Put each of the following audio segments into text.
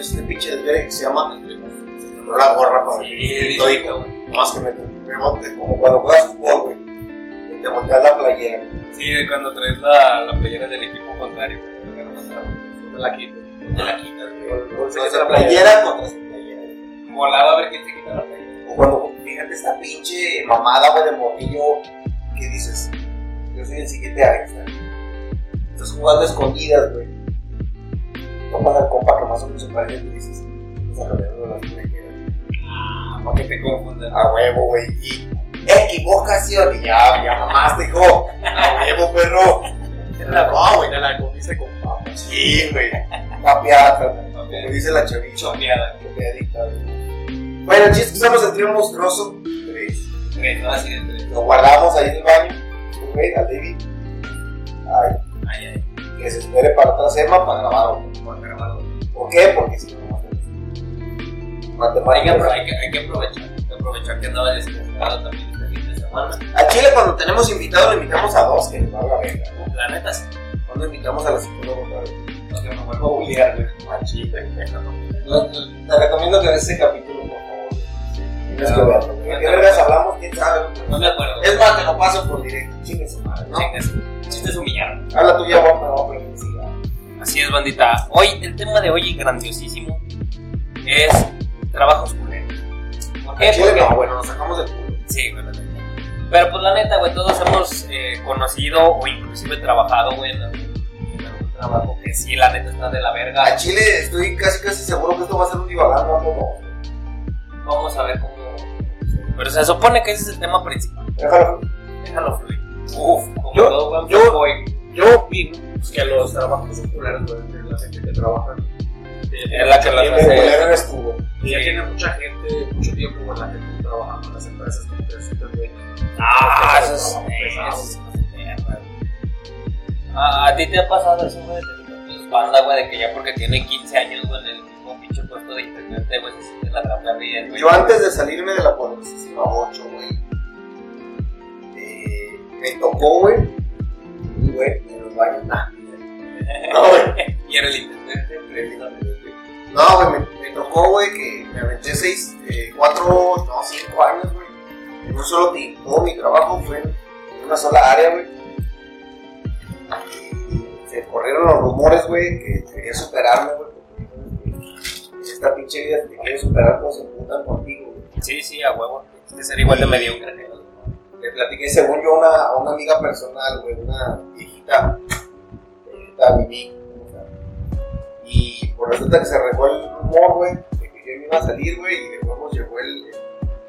este pinche desvergue que se llama no la gorra para Sí, todito, Más que me rebote, como cuando juegas fútbol, güey. y Te volteas la playera. Sí, cuando traes la, la playera del equipo contrario. Te la quitas. Te la quitas, güey. Esa playera contra esa playera. Volado a ver quién se quita la playera. O cuando, fíjate, esta pinche mamada, güey, de morrillo, ¿qué dices? Yo soy el siguiente Einstein. Estás jugando a escondidas, güey. Tomas al compa que más o menos se parece y dices, esa realidad no la tiene que ver. Para que te confundan. A huevo, güey. Y equivocación. Y ya, ya mamaste, hijo. A huevo, perro. No, güey. Te la comiste con papas. Sí, güey. Papiata, como dice la chavicha. Chopeada. Copiadita, güey. Bueno, el chiste es que usamos el trío monstruoso. Tres. Tres, no así de tres. Lo guardamos ahí en el baño. Güey, a David. Ay, Ay, ay. que se espere para otra semana para grabarlo. ¿Por qué? Porque si no, no va a hacer eso. Hay que, hay, que, aprovechar. Hay que aprovechar que andaba descansado también este fin de semana. A Chile, cuando tenemos invitados, le invitamos a dos que nos va a la verga, ¿no? La neta, sí. Cuando invitamos a la psicóloga otra vez. No que me vuelvo a bullear, güey. A Chile. No, te recomiendo que veas ese capítulo, por favor. Tienes que verlo. ¿De qué vergas hablamos? ¿Quién sabe? No me acuerdo. Es más, te lo paso por directo. Chingue su madre, ¿no? Chingas. El chiste es humillar. Habla tú ya, guapa, no, pero siga. Así es, bandita. Hoy, el tema de hoy, grandiosísimo, es trabajos culeros. ¿Por qué? A Chile Porque- no, bueno, nos sacamos del culo. Sí, neta. Pero pues la neta, güey, todos hemos eh, conocido o inclusive trabajado, güey, en algún trabajo que sí, la neta está de la A verga. Chile estoy casi casi seguro que esto va a ser un divagando, ¿no? Vamos a ver cómo... Pero se supone que ese es el tema principal. Déjalo. Déjalo fluir. Uf, como Yo- todo yo-. Yo opino pues, que los trabajos son culeros, güey, de la gente que trabaja. Es la que culero eres tú, güey. Y ya tiene mucha gente, mucho tiempo con la gente trabajando en las empresas como que es súper Ah, eso es... Trabajo pesado. eso es mierda. Ah, ¿A ti te ha pasado eso, güey? De tus banda, güey, de que ya porque tiene 15 años, güey, en el mismo pinche puesto de internet, güey, se siente la gran carrilla, güey. Yo antes de salirme de la poderosísima 8, güey, eh, me tocó, güey, y güey, baños, nah. No, güey. Y era el intendente, No, güey, me, me tocó, güey, que me aventé 6, 4, no, 5 años, güey. En un solo tiempo. Todo mi trabajo fue en una sola área, güey. Y Se corrieron los rumores, güey, que quería superarme, güey. esta pinche vida te quiere superar, pues se juntan contigo, güey. Sí, sí, a huevo. Es que ser igual de mediocre Le platiqué, según yo, una, a una amiga personal, güey, una viejita, viejita Mimi. o sea, Y por resulta que se regó el rumor, güey, de que yo me iba a salir, güey, y de nuevo llegó el,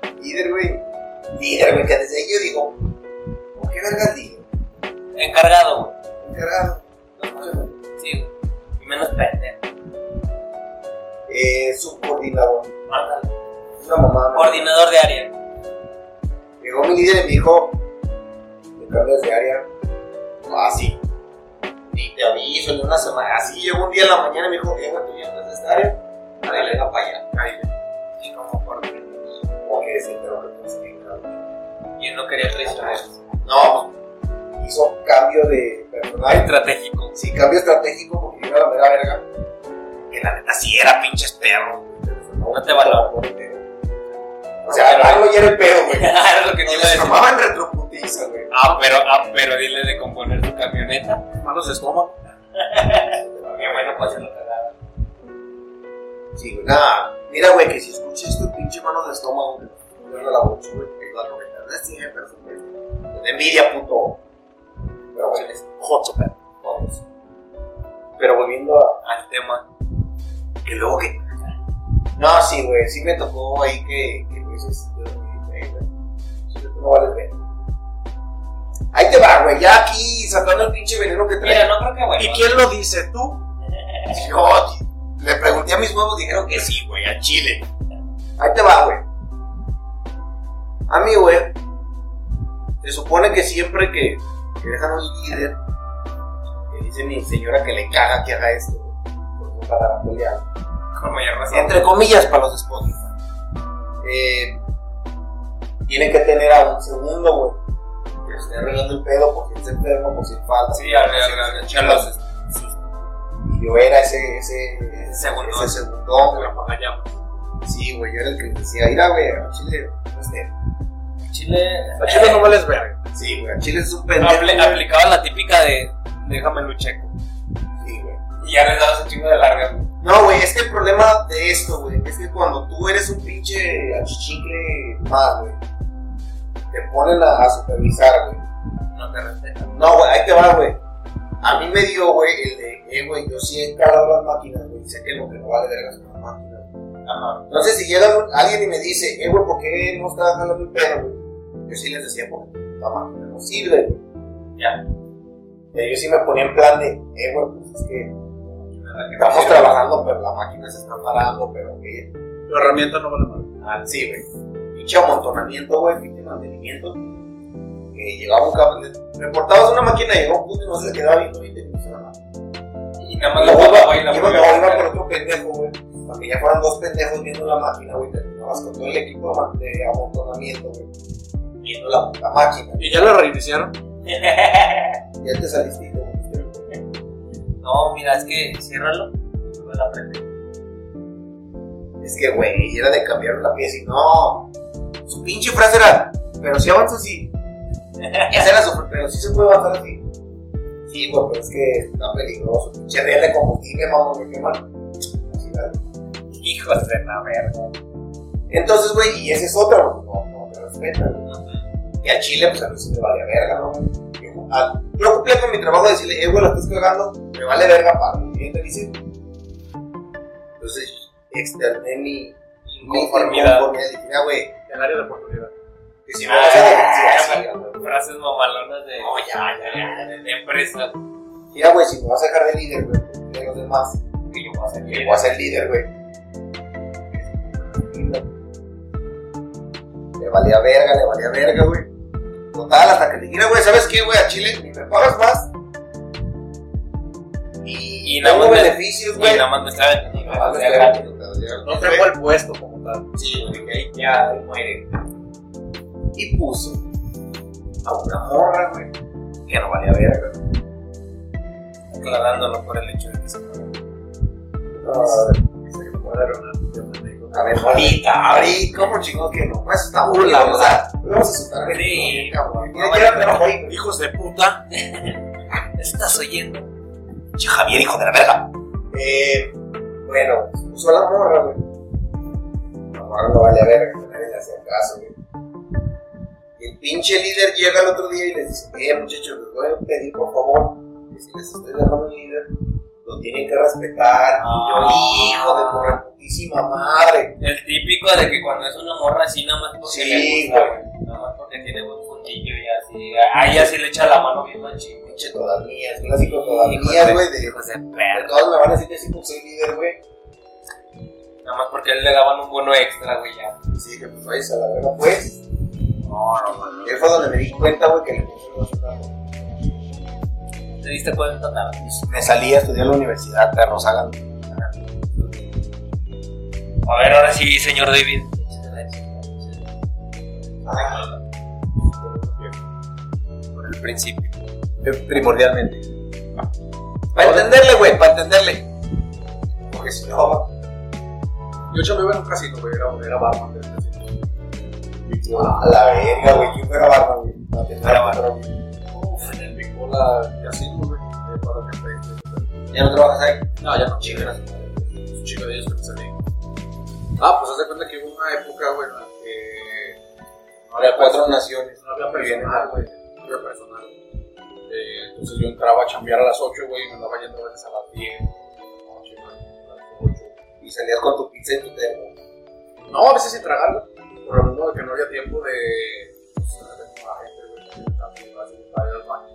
el líder, güey. Líder, güey, que desde ahí yo digo, ¿por qué vergas líder? Encargado, güey. Encargado. Sí, güey. Y menos pendejo. Eh, subcoordinador. Ándale. Una mamá. Coordinador de área. Llegó mi líder y me dijo, me cambias de área. Así. Ni te aviso, ni una semana. Así llegó un día en la mañana y me dijo, venga, tú ya estás de esta área. Dale, para allá. Cállate. Y como por Porque se enteró que tienes que. Y él no quería traicionar. No, hizo cambio de personal. Estratégico. Sí, cambio estratégico porque iba a la mera verga. Que la neta sí era pinches perros. güey. No te valoro. O sea, algo ya era el pedo, güey. Era lo que Y güey. Ah, pero, ah, pero dile de componer su camioneta. Malos de estómago. Qué bueno, pues se lo cagaba. Sí, güey, nada. Mira, güey, que si escuchas esto, pinche mano de estómago, güey, no la voz, güey, que iba a comentar. No es siempre, güey. De envidia, puto. Pero, güey, es. Todos. Pero volviendo a. Al tema. Que luego que. No, sí, güey, sí me tocó ahí que. que pues, es, güey, güey. Sí, tú no vales ver. Ahí te va, güey, ya aquí sacando el pinche veneno que trae. Mira, no creo que bueno. ¿Y quién lo dice? ¿Tú? Yo le pregunté a mis huevos, dijeron que sí, güey, a Chile. Ahí te va, güey. A mí, güey, se supone que siempre que, que dejan un líder, que dice mi señora que le caga que haga esto, güey, por no pagar a pelear. Con mayor razón. Entre comillas para los de Spotify. Eh, tiene que tener a un segundo, güey. Esté arreglando el pedo porque está enfermo, por si falta. Sí, a a a sus- Y yo era ese, ese, Segundón. ese segundón, güey. Sí, güey, yo era el que decía, mira, güey, a Chile, no esté. Chile. A Chile no vales verga. Sí, güey, a Chile es un pendejo. Apli- güey. aplicaba la típica de déjame lo checo. Sí, güey. Y ya les dabas un chingo de larga. No, güey, es que el problema de esto, güey, es que cuando tú eres un pinche achichicle más, güey, te ponen a, a supervisar, güey. No te respetan. No, güey, ahí te va, güey. A mí me dio, güey, el de, eh, güey, yo sí he encargado las máquinas, güey, sé que lo que no vale verga son las máquinas. Ajá. Entonces, si llega alguien y me dice, eh, güey, ¿por qué no está jalando el pedo, güey? Yo sí les decía, porque la máquina no sirve, güey. Ya. Y yo sí me ponía en plan de, eh, güey, pues es que estamos trabajando, pero la máquina se está parando, pero que La herramienta no vale más. Ah, sí, güey. Pinche amontonamiento, güey, pinche mantenimiento. Que llegaba un cabrón, reportabas una máquina, llegaba un punto y no se quedaba viendo 20 minutos en la máquina. Y nada más la iba, güey, la no, a iba por otro pendejo, güey. Para que ya fueran dos pendejos viendo la máquina, güey, terminabas con todo el equipo de amontonamiento, güey. Viendo la puta máquina. Y ya la reiniciaron. Ya te saliste y te volviste. No, mira, es que ciérralo. y vuelve a prender. Es que, güey, era de cambiar la pieza y no. Su pinche frase era, pero si avanza así. Esa era su pero sí se puede avanzar así. Sí, güey, pero es que está peligroso. Pinche riel de combustible, vamos, me queman. ¿vale? Hijos de la verga. Entonces, güey, y esa es güey, no, no te respetan. Y a Chile, pues a mí sí me valía verga, ¿no? Yo, a- yo cumplía con mi trabajo de decirle, eh, güey, la estás cagando, me vale verga para el cliente, dice. Entonces, externé mi, mi Inconformidad. mira, güey, El área de oportunidad. que si me vas a dejar, sí, güey. Frases mamalonas de, No, ya, ya, de, de empresa. Mira, güey, si me vas a dejar de líder, güey, de los demás, Que yo voy a hacer que voy a ser líder, güey. Le valía verga, le valía verga, güey. Total, hasta que le dijera, güey, ¿sabes qué, güey? A Chile ni me pagas más. Y, Y nada tengo más me- beneficios, Y güey. Y nada más me está No ¿no? tengo el puesto como Sí, güey, que ahí ya muere. Y puso a una morra, güey, que no valía verga. Aclarándolo por el hecho de que se A ver, ahorita, ahorita, ¿cómo chingón que no? Pues está muy Hola, vamos a, vamos a asustar. Sí. cabrón. No. Hijos de puta. ¿Estás oyendo? Javier, hijo de la verga. Eh, bueno, se puso a la morra, güey. No vale a verga, nadie le hacía caso, güey. Y el pinche líder llega el otro día y les dice, eh, muchachos, les voy a pedir, por favor, que si les estoy dejando un líder, lo tienen que respetar. Y yo, Ah. hijo de tu reputísima madre. El típico de que cuando es una morra así, nada más porque Sí, le gusta, güey. güey. Nada más porque tiene buen fundillo y así. Ahí así le echa la mano bien machín. Pinche todas mías, clásico todas Hijos mías, de- güey. De, de me van a decir que sí, porque soy líder, güey. Nada más porque a él le daban un bono extra, güey, ya. Sí, que pues vayas a la verga, pues. No, no, no. Y ahí fue donde me di cuenta, güey, que le puse los ¿Te diste cuenta tarde? Me salí a estudiar en la universidad, perros, hagan. A ver, ahora sí, señor David. Por el principio. Primordialmente. Para entenderle, güey, para entenderle. Porque si no, Yo chambeaba en un casino, güey. Era, era barman del casino. a la verga, güey, ¿quién fuera barba, güey? No, Era pero- Uf, en el Big Bola casino, güey. Para que ¿Ya no trabajas ahí? No, ya no. Chingas. un chico de ellos que me salí. Ah, pues haz de cuenta que hubo una época, güey, en la que no Había cuatro naciones. no había personal, güey. No había personal. Eh, entonces yo entraba a chambear a las 8, güey, y me andaba yendo a veces a las 10, Y salías con tu pizza y tu termo. No, a veces sin tragar, güey. Por lo mismo de que no había tiempo de. Pues, la gente, güey, también a ir al baño.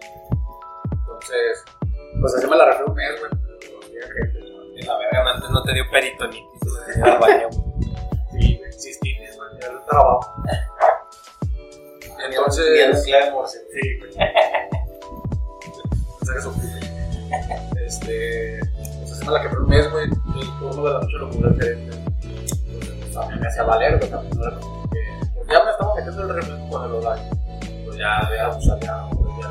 Entonces, pues así me la refiero un mes, güey. Güey. Y la verga antes no te dio peritonitis. güey, al baño. Sí, güey, cistitis, güey, era el trabajo. Entonces. Sí, güey. Pensé que eso fue. Este. Pues me la quebré un mes, güey. El turno de la noche lo pude hacer. Entonces, pues también me hacía valer, güey. También no era como que. Pues ya me estaba metiendo el refresco con el horario. Pues ya, ya, o sea, ya, pues, ya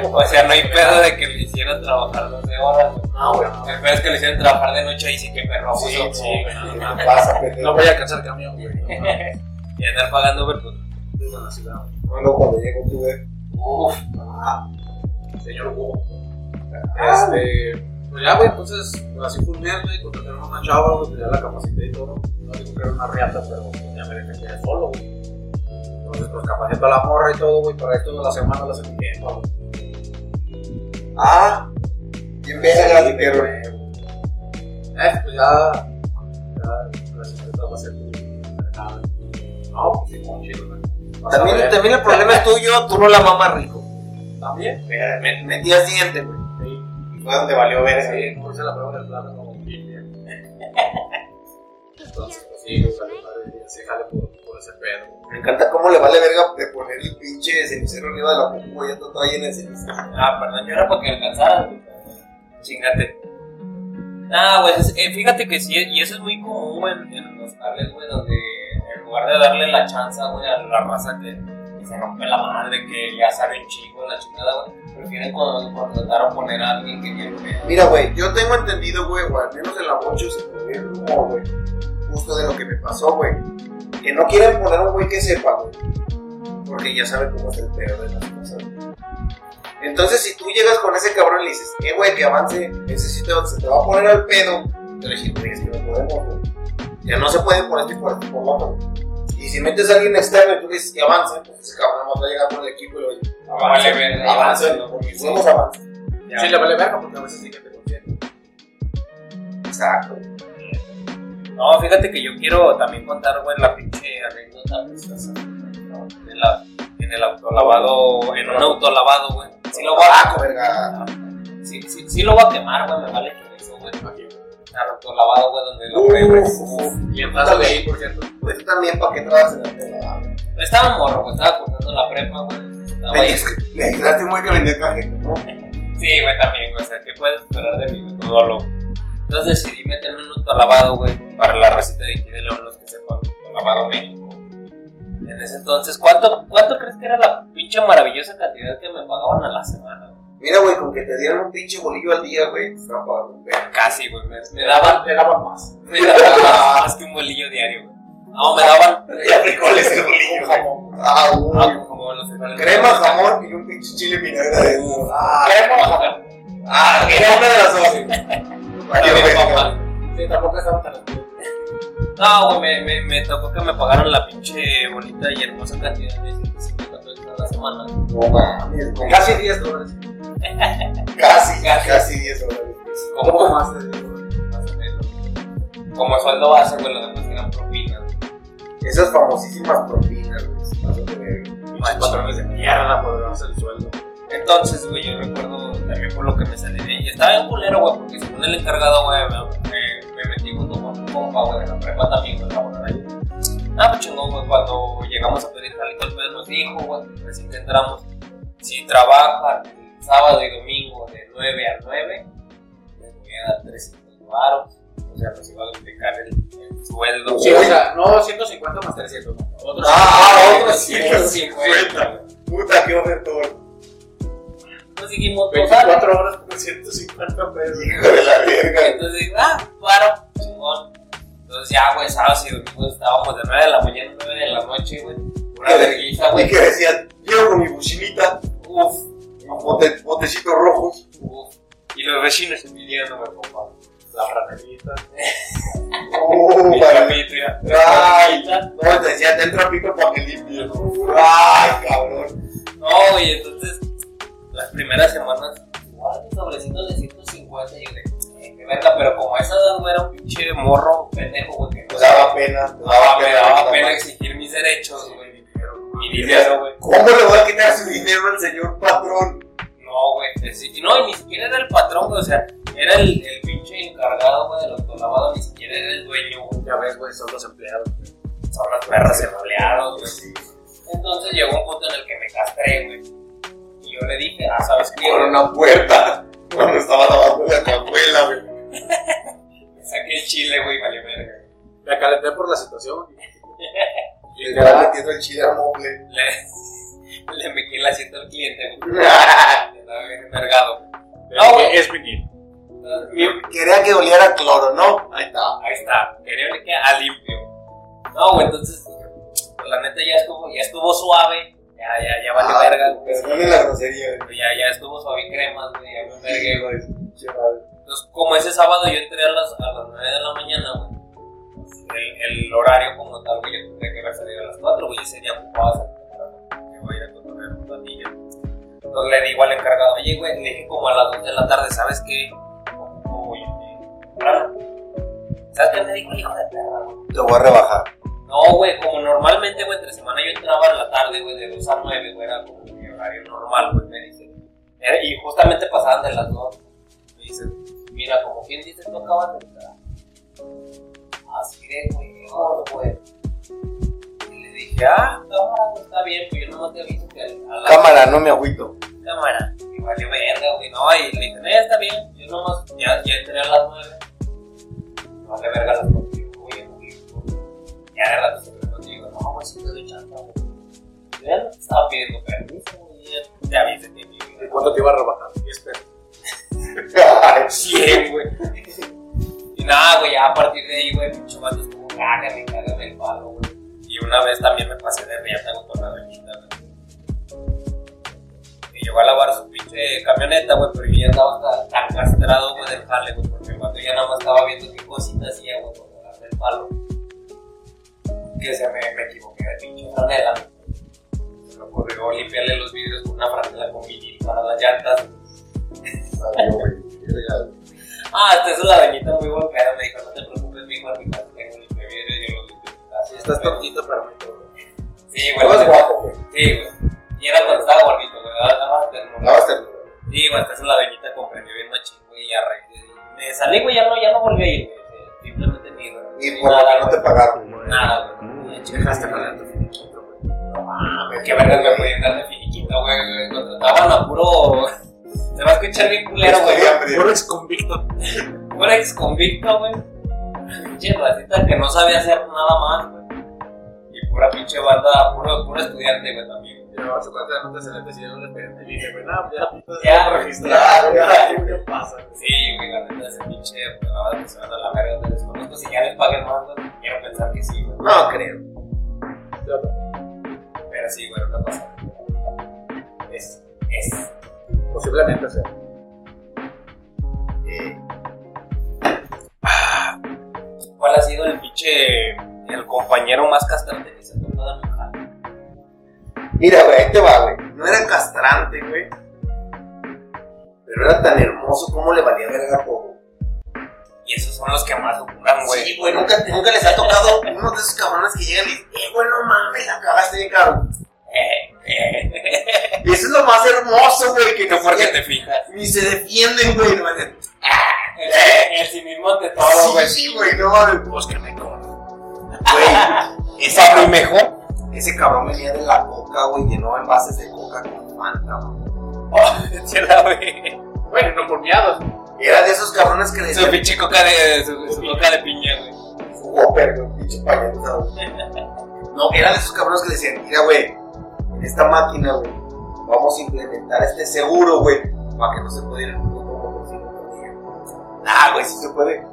por. O sea, no hay pedo de que le hicieran trabajar 12 horas, güey. No, güey. El pedo es que le hicieran trabajar de noche y sí que perro. Sí, sí, güey. ¿qué pasa, pendejo? No voy a alcanzar camión, güey. No, Y andar pagando Uber, pues. desde la ciudad. Luego cuando llego tuve. Uf, señor Hugo. Este, pues ya, güey, entonces, pues así fue un mes, güey, contrataron a una chava, güey, pues ya la capacité y todo. No digo que era una riata, pero ya me dejé solo, güey. Entonces, pues capacito a la morra y todo, güey, para esto de la semana la semana güey. Ah, bien verga, Sí, pero. güey. Eh, pues ya, ya, la señorita va a ser. No, pues sí, como chido, güey. También, también el problema es tuyo, tú no la mamas rico. También. Metías diente, güey. Sí. Y fue donde valió ver Sí, como dice la prueba del plano como Biblia. Entonces, pues sí, pues, y se jale por, por ese pedo. Me encanta cómo le vale verga de poner el pinche cenicero arriba de la ya está todo lleno de cenicero. Ah, perdón, yo era para que alcanzaras, güey. Chingate. Ah, güey, es- eh, fíjate que sí, y eso es muy común, en, en los cables, güey, donde en lugar de darle la chance, güey, a la raza que se rompe la madre, que ya sabe un chico, la chingada, güey, prefieren con- contratar o poner a alguien que pedo. Mira, güey, yo tengo entendido, güey, o al menos en la bocho se me ve el rumor, güey, justo de lo que me pasó, güey. Que no quieren poner un güey que sepa, güey. Porque ya sabe cómo es el peor de las cosas. Entonces, si tú llegas con ese cabrón y le dices, eh, güey, que avance, ese sí te, se te va a poner al pedo, te le güey, es que no podemos, güey. Ya no se puede por este y por este otro. Y si metes a alguien externo y tú dices que avance, pues ese cabrón no va a llegar con el equipo y dice, Vale, verga, avance, ¿no? porque somos avance. Sí, le vale verga porque a veces sí que te conviene. Exacto. No, fíjate que yo quiero también contar, güey, la pinche anécdota ¿no? en, la, en el autolavado, en un autolavado, güey. Sí lo voy a, Ah, verga. sí, sí, sí lo voy a quemar, güey, me vale que eso, güey. Al autolavado, güey, donde lo güey. Uf, Y entraste de ahí, por cierto. Pues también para que trabajas en el pelado. Estaba morro, güey, estaba cursando la prepa, güey. Le ayudaste muy que vendía café, ¿no? Sí, güey, también, güey. O sea, ¿qué puedes esperar de mí? Todo lo. Entonces decidí meterme en un autolavado, güey, para la receta de aquí de León, los que sepan, autolavado México. En ese entonces, ¿cuánto, ¿cuánto crees que era la pinche maravillosa cantidad que me pagaban a la semana? Güey? Mira, güey, con que te dieran un pinche bolillo al día, güey, estaban pagando un verga. Casi, güey. Me, me daban, le daban más. me daban más, que un bolillo diario, güey. No, me daban. Ya frijoles el bolillo, güey. Ah, Ah, uy. como los frijoles. Crema, jamón y un pinche chile vinagre adentro. Ah, Crema, jamón. ah, era una de las dos. Sí, tampoco estaban tan No, güey, me, me, me tocó que me pagaran la pinche bonita y hermosa cantidad de 150 pesos a la semana. No mames, Casi 10 dólares. Casi, Casi. casi 10 dólares. Como, más de 10 dólares. más o menos. Como sueldo base, güey, lo demás eran propinas. Esas famosísimas propinas, güey. de verga. Pinches patrones de mierda por ganarse el sueldo. Entonces, güey, yo recuerdo también por lo que me salí de ahí. Estaba en culero, güey, porque según el encargado, güey, me, me, me metí junto con un compa, güey, de la prepa también, güey, laborar ahí. Ah, pues chingón, güey, cuando llegamos a pedir jalito, el pedo nos dijo, güey, recién que entramos, si trabajan sábado y domingo de 9 a 9, les voy a dar 300 baros. O sea, nos iba a duplicar el, el sueldo. Sí, o sea, no 150 más 300, ¿no? Otros Ah, otros 150. Puta, qué ofertón. Entonces dijimos, pues, dale. 24 horas por 150 pesos. Hijo de la verga. Entonces digo, ah, paro, chingón. Entonces ya, güey, sábado y domingo estábamos de 9 de la mañana a 9 de la noche, güey. Una vergüenza, Y güey. que decían, yo con mi buchinita, Uf, bote, botecitos rojos. Y los vecinos güey, compa. La franelita. Uh, Mi trapito. Ay, no, te decía, entra pico para que limpie. Ay, cabrón. No, güey, entonces, las primeras semanas, igual, un sobrecito de 150, y de, verga, pero como a esa edad, güey, era un pinche morro pendejo, güey, que Me no daba pena. Me daba, me daba me pena exigir mis derechos, güey, mi dinero, güey. ¿Cómo le voy a quitar su dinero al señor patrón? No, güey, sí, no, y ni siquiera era el patrón, güey, o sea, era el, el pinche encargado, güey, del autolavado, ni siquiera era el dueño, güey. Ya ves, güey, son los empleados. Son las perras empleados, güey. Entonces llegó un punto en el que me castré, güey. Y yo le dije, ah, ¿sabes qué? Por güey? una puerta. Cuando estaba lavando la tu abuela, güey. Me saqué el chile, güey, valió verga. Me calenté por la situación. Le estaba metiendo el chile al moble. Le, le metí el asiento al cliente. Estaba bien envergado. No, güey. Es. Mi- Quería que oliera cloro, ¿no? Ahí está. Ahí está, quería que a limpio. No, güey, entonces, pues, la neta ya estuvo, ya estuvo suave. Ya, ya, ya vale Ah, verga, güey. Perdóname la grosería, güey. Ya, ya estuvo suave y cremas, güey. Ya me envergué, güey. Entonces, como ese sábado yo entré a las, a las 9 de la mañana, güey. El, el horario como tal, güey, yo tendría que haber salido a las 4, güey. Ese día temprano. Que voy a ir a un ratillo. Entonces le digo al encargado, oye, güey, le dije como a las 2 de la tarde, ¿sabes qué? Güey, temprano. ¿Sabes qué me dijo el hijo de perra, güey? Te voy a rebajar. No, güey, como normalmente, güey, entre semana yo entraba en la tarde, güey, de 2 a 9, güey, era como mi horario normal, güey, me dice. Era- y justamente pasaban de las 2. Me dice, mira, como quien dice, tú acabas de entrar. Así de, güey, no, güey. Y le dije, ah, cámara, güey, está bien, pues yo nomás te aviso que a la Cámara, no me agüito. cámara. Y vale verga, güey, no, y le dije, no, ya está bien, yo nomás, ya, ya entré a las 9. Vale verga las contigo, güey, güey. Ya de rato se me contigo, no, pues sí te doy chance, güey. Yo ya no te estaba pidiendo permiso, güey, ya te avisé que mi ¿Y cuánto te iba a rebajar? 10 pesos. 100, güey. Nada, güey, ya a partir de ahí, güey, pinche vato estuvo cágame, cágame el palo, güey. Y una vez también me pasé de riata con la doñita, güey. Y llegó a lavar su pinche camioneta, güey, pero yo ya estaba hasta tan castrado, güey, del jale, güey, porque el vato ya nada más estaba viendo qué cositas hacía, güey, con el palo. Que se me, me equivoqué de pinche franela. Se me ocurrió limpiarle los vidrios con una franela con vinil para las llantas. Ay, güey. Ah, hasta eso la doñita muy buen pedo me dijo, no te preocupes, mijo, mi casa tengo vidrio y yo lo limpio. Estás tontito para mí, güey. Sí, güey. Estás guapo, güey. Sí, güey. Y era cuando estaba gordito, güey. Nada más ternura. Sí, güey, eso la doñita comprendió bien machín, güey, y a raíz de... Me salí, güey, ya no, ya no volví a ir, güey. Simplemente ni, Y ni por que no te pagaron. Nada, güey. Dejaste pagar tu finiquito, güey. No mames, qué vergas me podían dar de finiquito, güey. güey. Contrataban a puro... Se va a escuchar bien culero, güey. Puro ex convicto. Puro ex convicto, güey. Pinche racita que no sabía hacer nada más, güey. Y pura pinche banda, puro, puro estudiante, güey, también. Llevaba su cuenta de notas y yo no le pedí. Y dije, güey, no, ya, pues, Ya, ya, registrado. ya, Ya, ¿qué pasa? Sí, güey, la neta, ese pinche que se van a la verga, te desconozco. Si ya les paguen más, güey, quiero pensar que sí, güey. No creo. Pero sí, güey, no pasa. Es, es. Posiblemente, sea. Eh, ¿Cuál ha sido el pinche, el compañero más castrante que se ha tocado? Mira, güey, ahí te va, güey. No era castrante, güey. Pero era tan hermoso como le valía verga todo. Y esos son los que más duran, güey. Sí, güey, nunca, nunca les ha tocado uno de esos cabrones que llegan y dicen, eh, güey, no mames, la cagaste bien, cabrón. Eh. Y eso es lo más hermoso, güey, que No porque te fijas. Ni se defienden, güey. No, El, el cinismo de todo, güey. sí, sí, güey, no. Pues que me. Güey, ese, cabrón, mejor. ese cabrón venía de la coca, güey, llenó envases de coca con Fanta, güey. Oh, sí, la güey. Bueno, no por miados. Era de esos cabrones que le Su pinche coca de, su, su coca de piña, güey. su Whopper, güey, pinche payaso. No, era de esos cabrones que le decían, mira, güey, esta máquina, güey, vamos a implementar este seguro, güey, para que no se pueda ir el puto motociclo conmigo. Ah, güey, sí se puede.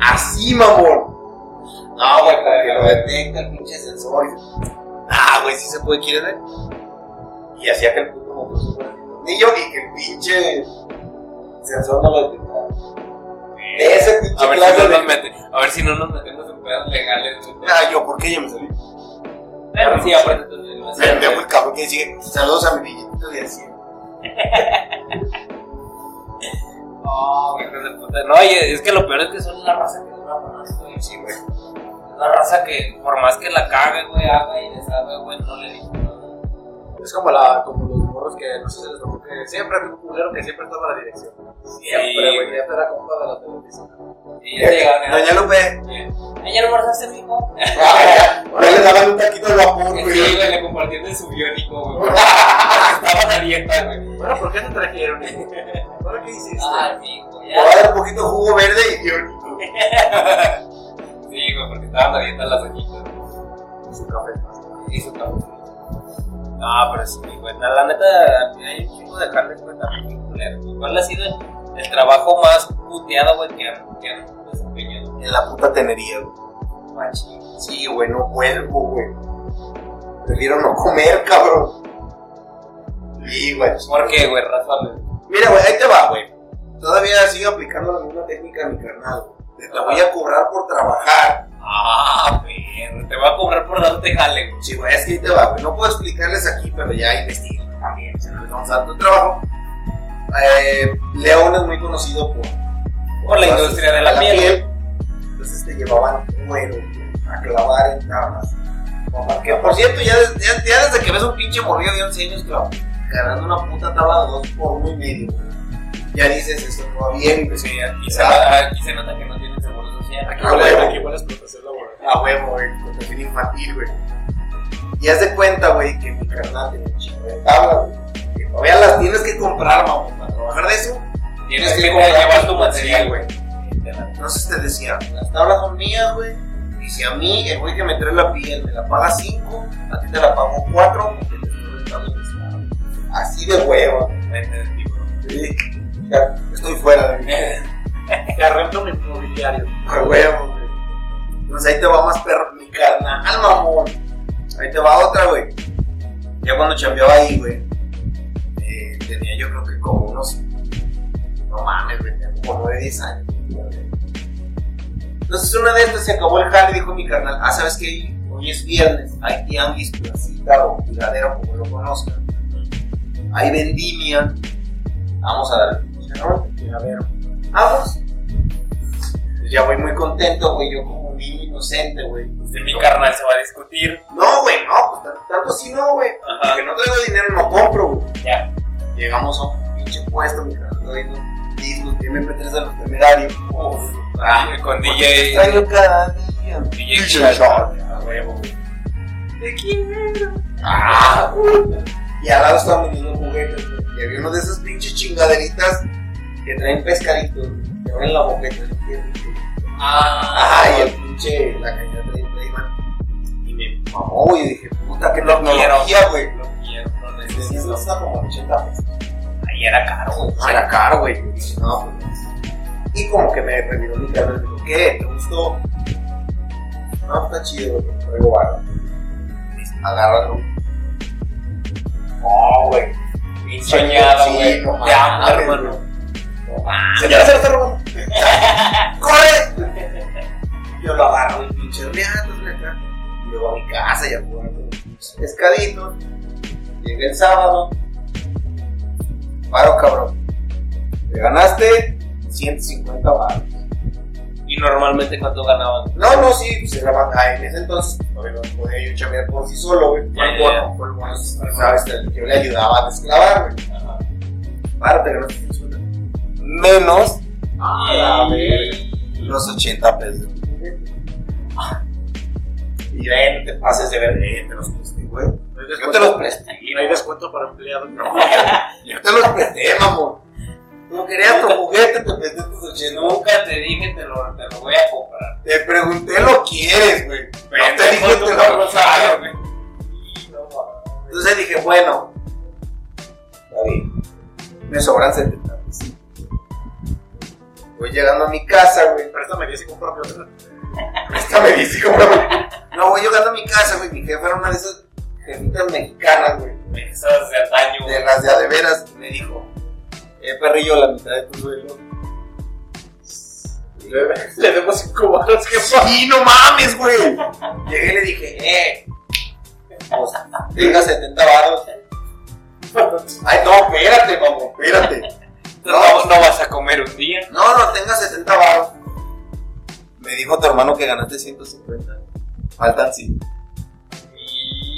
Así, mamón. No, güey, porque lo detecta el pinche sensor. y- Ah, güey, sí se puede, ¿quieres ver? Y hacía que el puto motociclo fuera sin tornillo y que el pinche sensor no lo detectara. De ese pinche A ver, si clase no de... nos mete, a ver si no nos metemos en pedos legales. Ah, yo, ¿por qué yo me salí? Pero sí, aparte tú no Pendejo el cabrón que sigue. Saludos a mi billetito de 100. No, hijos de puta. No, oye, es que lo peor es que son la raza que dura más, güey. Sí, güey. Es la raza que, por más que la cague, güey, haga y deshaga, güey, no le nada. Es como, la, como los morros que no sé si les tocó que siempre había un culero que siempre estaba a la dirección. Siempre, güey. Ya te era como de la televisión. Y ya te llegaban, Doña Lupe. ¿Ayer almorzaste, mijo? Ahora le daban un taquito de vapor, Sí, güey. güey, le compartiendo en su biónico, güey. Estaban a dieta, güey. Bueno, ¿por qué te trajeron? ¿Ahora qué hiciste? Ah, sí, güey, Le voy a ya. dar un poquito de jugo verde y yo. Sí, güey, porque estaban a dieta las doñitas. Su café. Y su café. No, pero sí, güey. La, la neta, hay un chingo de jales, güey, también bien culeros. ¿Cuál ha sido el, el trabajo más puteado, güey, que han, desempeñado? En la puta tenería, güey. Machín. Sí, güey, no vuelvo, güey. Prefiero no comer, cabrón. Sí, güey. ¿Por qué, güey? Razones. Mira, güey, ahí te va, güey. Todavía sigo aplicando la misma técnica a mi carnal, güey. Te voy a cobrar por trabajar. Ah, perro. Te voy a cobrar por darte jale, güey. Sí, güey, es que ahí te va, güey. No puedo explicarles aquí, pero ya investigo también. Se nos vamos a dar tu trabajo. Eh, León es muy conocido por, Por la industria de la piel, Entonces te llevaban cuero güey, a clavar en tablas. Que por cierto, ya, des- ya, ya desde que ves un pinche morrillo de 11 años claro, agarrando una puta tabla de 2 por 1 y medio, ya dices, esto no va bien, güey. Sí, aquí se, nota, aquí se nota que no tienen seguro social. Aquí Ah, huevo. aquí huele a explotación laboral. A huevo, güey, protección infantil, güey. Y haz de cuenta, güey, que mi carnal tiene un chingo de tablas, güey. Que todavía las tienes que comprar, mamá, para trabajar de eso. Tienes Sí, que comprar llevar tu material, güey. Entonces te decía, las tablas son mías, güey. Y si a mí, el güey que me trae la piel, me la paga 5, a ti te la pago 4, porque te estoy rentando el. Así de huevo. Sí. Ya, estoy fuera de mí. Te arrendo mi inmobiliario. A huevo, güey. Entonces ahí te va más perro, mi carnal, mamón. Ahí te va otra, güey. Ya cuando chambeaba ahí, güey, tenía yo creo que como unos. No mames, como 9, 10 años. Entonces una de estas se acabó el jale y dijo mi carnal, ah, ¿sabes qué? Hoy es viernes, hay tianguis, placita o tiradero, como lo conozcan. Hay vendimia. Vamos a darle. ¿no? Tiradero. Vamos. Ya voy muy contento, güey, yo como un niño inocente, güey. De mi carnal se va a discutir. No, güey, no, pues tanto, tanto así no, güey. Porque no traigo dinero, no compro, güey. Ya. Llegamos a un pinche puesto, mi carnal, oído. Discos, MP3 de los temerarios. Uf. Ah, con DJ. Traigo cada día. DJ Shot. Shot. A huevo, güey. Te quiero. Ah, puta. Y al lado estaban vendiendo juguetes, güey. Y había uno de esas pinches chingaderitas que traen pescaditos. Que abren la boqueta. ¿no? Ah, Ay, el pinche, la caña trae Playman. Y me mamó, güey. Y dije, puta, qué Lo tecnología, güey. Lo quiero, lo Decía, esto necesito. está como 80 pesos. Ahí era caro, güey. No, era caro, güey. Y dije, no, pues no. Y como que me reviró mi dijo, ¿qué? ¿Te gustó? No, está chido, güey. Traigo barro. Agárralo. No, güey. Soñado, sí, güey. no amo, mames, hermano. güey. No. Señora, se lo está robando. ¡Corre! Yo lo agarro, el pinche. Y luego a mi casa y a jugar con Llega el sábado. Paro, cabrón. Te ganaste 150 baros. Y normalmente, ¿cuánto ganaban? No, no, sí, pues era más- ah, en ese entonces todavía no podía yo chambear por sí solo, güey. Bueno, ya. fue bueno, ¿sabes? Yo le ayudaba a desclavar, güey. Paro, te ganaste 150. Menos Ah, los 80 pesos. Y ven, te pases de ver, eh, te los presté, güey. No Yo te los presté, No hay descuento para empleados. Yo te los presté, mamón. No querías tu juguete, te presté tus 80. Nunca te dije te lo, te lo voy a comprar. Te pregunté lo quieres, güey. No te dije tú te lo sabes, regalo. güey. Y. Entonces dije, bueno, está bien. Me sobran 70 pesos. Voy llegando a mi casa, güey. Préstame 10 y compro otra. Esta me dice, cómprame. No, voy llegando a mi casa, güey. Mi jefa era una de esas jefitas mexicanas, güey. Esas de antaño, De las de a de veras. Y me dijo, eh, perrillo, la mitad de tu sueldo. Le, demos 5 baros, que pasa? Sí, no mames, güey. Llegué y le dije, eh, pues, tenga 70 baros. Ay, no, espérate, mamá, espérate. No, no vas a comer un día. No, no, tenga 70 baros. Me dijo tu hermano que ganaste 150. Faltan 5.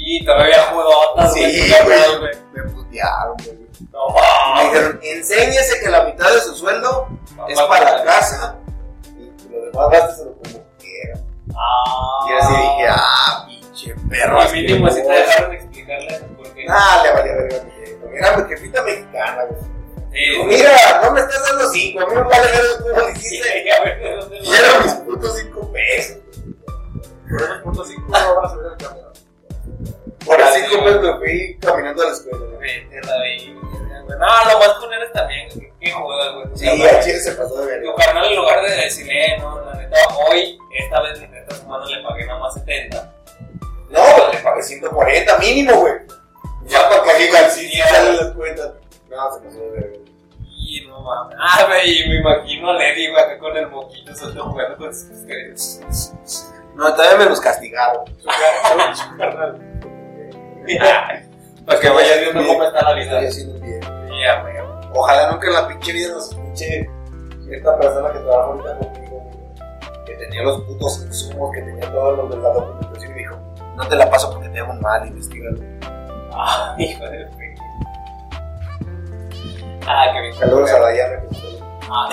Y todavía judotas, Sí, güey. Me putearon, güey. No Me mames. dijeron, enséñese que la mitad de su sueldo es Papá, para papá. casa. Y lo demás gásteselo como quiera. Ah. Y así dije, ah, pinche perro. Al mínimo si te dejaron explicarle por qué. Ah, le valía verga a mi jefa. Era mi jefita mexicana, güey. Sí. Mira, no me estás dando 5, a mí me vale verga cómo lo hiciste. ver, ¿de dónde lo- Y eran mis putos 5 pesos. Por esos puntos 5 no van a subir el camión. Por Así, pesos me fui caminando a la escuela. Vete. No, lo más culero es también. Qué jodas, güey. Tu Sí, a Chile se pasó de Tu verga. carnal, en lugar de decirle, no, la neta, hoy, esta vez, esta semana le pagué nada más 70. No, le pagué 140 mínimo, güey. Ya para que digan, sí, sí, salen las cuentas. No, se pasó de verga. Y no mames. Ah, güey, me imagino a Lady, güey, acá con el moquito, solo jugando con sus. No, todavía me los castigaron. Su carnal. Para que vayas viendo cómo está la vida. Estoy haciendo bien. Ya, güey. Ojalá nunca la pinche vida nos escuche esta persona que trabaja ahorita conmigo, que tenía los putos insumos, que tenía todos los de la documentación y dijo, no te la paso porque te hago mal, investigalo. Ah, hijo de. Ah, qué bien. Saludos a Dayana. que. Ah.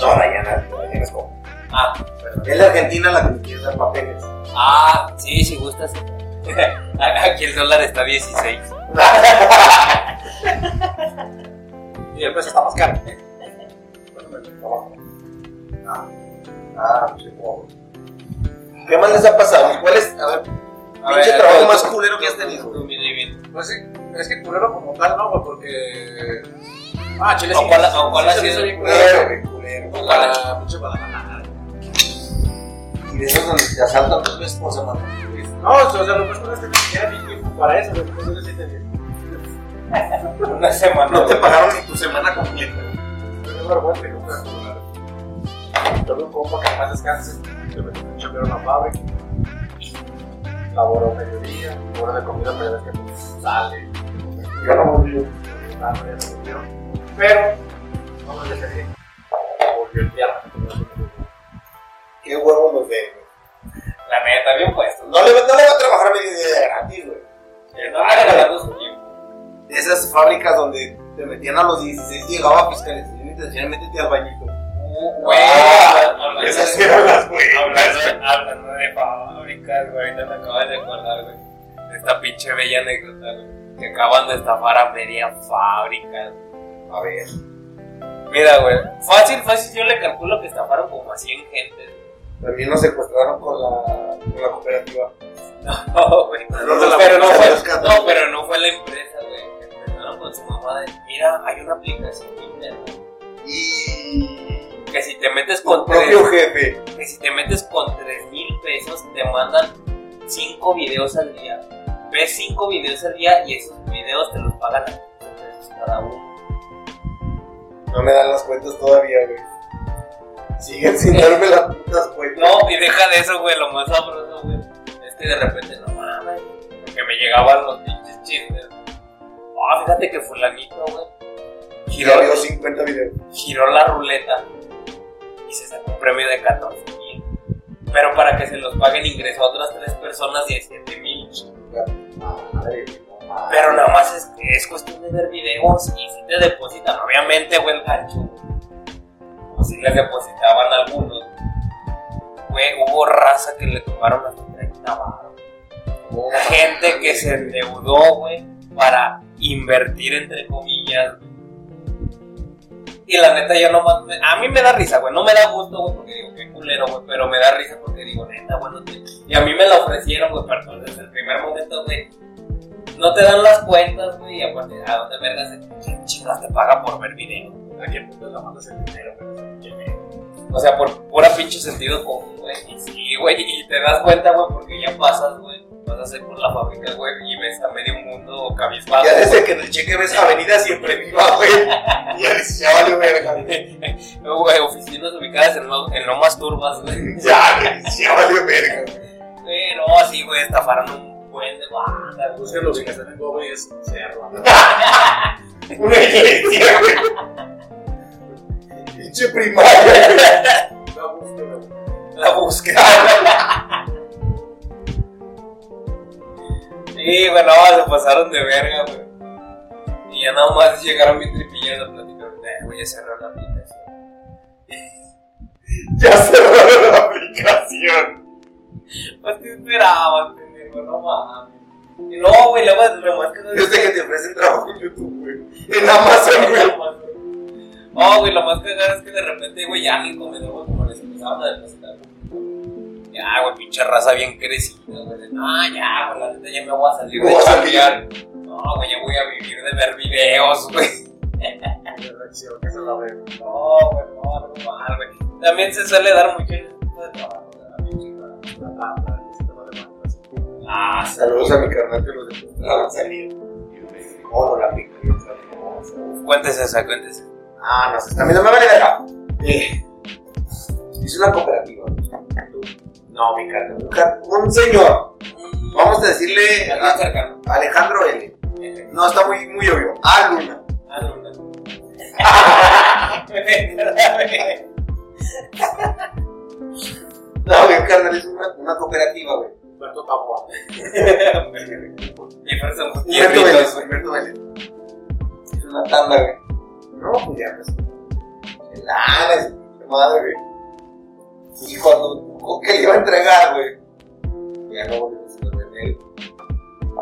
No, Dayana, Dayana es como. Ah, perdón. Es de Argentina la que me quiere dar papeles. Ah, sí, si gustas. Aquí el dólar está a 16. Y el peso está más caro. Ah, sí. ¿Qué más les ha pasado? ¿Cuál es? A ver, A pinche ver, trabajo más culero que has tenido. Pues sí, es que culero como tal, no, güey, porque. Ah, Chile ¿O sí. cuál- o ha sido bien culero. Culero, güey, culero. ¿O cuál pinche Guadalajara. Y de esos donde te asaltan dos veces por semana. No, o sea, lo que es que ni siquiera ni tiempo para eso, güey. Entonces sí te Una semana. No te pagaron ni tu semana completa. Es vergüenza que nunca Tuve un compa que más descanse, se metió en chambear en la fábrica, laboró mediodía, hora de comida, pero ves que sale, Yo no volví. no, ya se metió. Pero, no me dejé. Volvió el viernes. Qué huevos los de, neta, bien puesto. No le, no le va a trabajar medio día de gratis, güey. No me regalando su tiempo. De esas fábricas donde te metían a los 16 y llegaba a fiscalización y te decían, métete al bañito. Güey, Ah, hablando Esas de- eran las buenas. hablando, hablando de fábricas, güey, ahorita me acabas de acordar, güey. de Esta pinche bella anécdota, güey. Que acaban de estafar a media fábrica. A ver. Mira, güey, fácil, fácil, yo le calculo que estafaron como a 100 gente. También nos secuestraron con la, con la cooperativa. No, güey. Los de la pero, no fue, no, pero no fue la empresa, güey. Empezaron con su mamá de, mira, hay una aplicación Y. que si te metes Tu con propio tres, jefe. que si te metes con 3 mil pesos te mandan 5 videos al día. Ves 5 videos al día y esos videos te los pagan a 5 pesos cada uno. No me dan las cuentas todavía, güey. Siguen sin darme las putas cuentas. No, y deja de eso, güey, lo más sabroso, güey. Es que de repente, no mames, que me llegaban los pinches chismes. Ah, fíjate que fulanito, güey. Giró, Ya vio 50 videos. giró la ruleta y se sacó un premio de 14 mil. Pero para que se los paguen ingresó a otras tres personas 17 mil. Madre. Pero nada más es, es cuestión de ver videos y si te depositan, obviamente, güey, el gancho. O si les depositaban algunos. Güey, hubo raza que le tomaron hasta 30 baros. No Gente que se endeudó, güey, para invertir entre comillas. Y la neta, yo nomás. me- a mí me da risa, güey. No me da gusto, güey, porque digo, qué culero, güey. Pero me da risa porque digo, neta, bueno. Y a mí me la ofrecieron, güey, pero desde el primer momento, güey. No te dan las cuentas, güey. Y aparte, ¿a dónde vergas? ¿Quién chingas te paga por ver video? ¿A quién te la mandas el dinero, güey? O sea, por pura pinche sentido común, güey. Y sí, güey. Y te das cuenta, güey, porque ya pasas, güey. Pasas por la fábrica, güey, y ves a medio mundo cabizbajo. Ya desde que en el cheque ves Avenida siempre viva, güey. Ya dices, ya vale verga. Güey, oficinas ubicadas en, lo, en Lomas Turbas, güey. Ya, güey, ya vale verga. Güey, no, sí, güey, estafaron un buen de banda, güey. Busquen los que están en Google y es un cerro. Una iglesia, güey. Pinche primaria, La búsqueda. La búsqueda. Sí, güey, no, se pasaron de verga, güey. Y ya nada más llegaron bien tripillados a platicar. Eh, güey, ya cerró la aplicación. Ya cerraron la aplicación. Pues te esperaban, pendejo, no mames. Y no, güey, luego lo más que no Desde que te ofrecen trabajo en YouTube, güey. En Amazon, güey. No, güey, lo más cagado es que de repente, güey, ya ni comedor, güey, como les empezaban a depositar. Ya, güey, pinche raza bien crecida, güey. No, ya, güey, la neta ya me voy a salir de chambear. No, güey, ya voy a vivir de ver videos, güey. No, güey, no, no mal, güey. También se suele dar mucho ese tipo de trabajo, de bancos. Ah, Saludos a mi carnal que los dejaron salir. Oh, no la pica. cuéntese esa, cuéntese. Ah, no sé, también no me vale verga. Eh, es una cooperativa. No, mi carnal. Un señor. Vamos a decirle a. Alejandro L. No, está muy, muy obvio. A Luna. Ah, no, no. Mi carnal es una, una cooperativa, güey. Humberto un Humberto Vélez, güey. Humberto Vélez. Es una tanda, güey. No, pues ya, pues. Es madre, güey. Y cuando dijo que le iba a entregar, güey. Ya no volvimos a tener.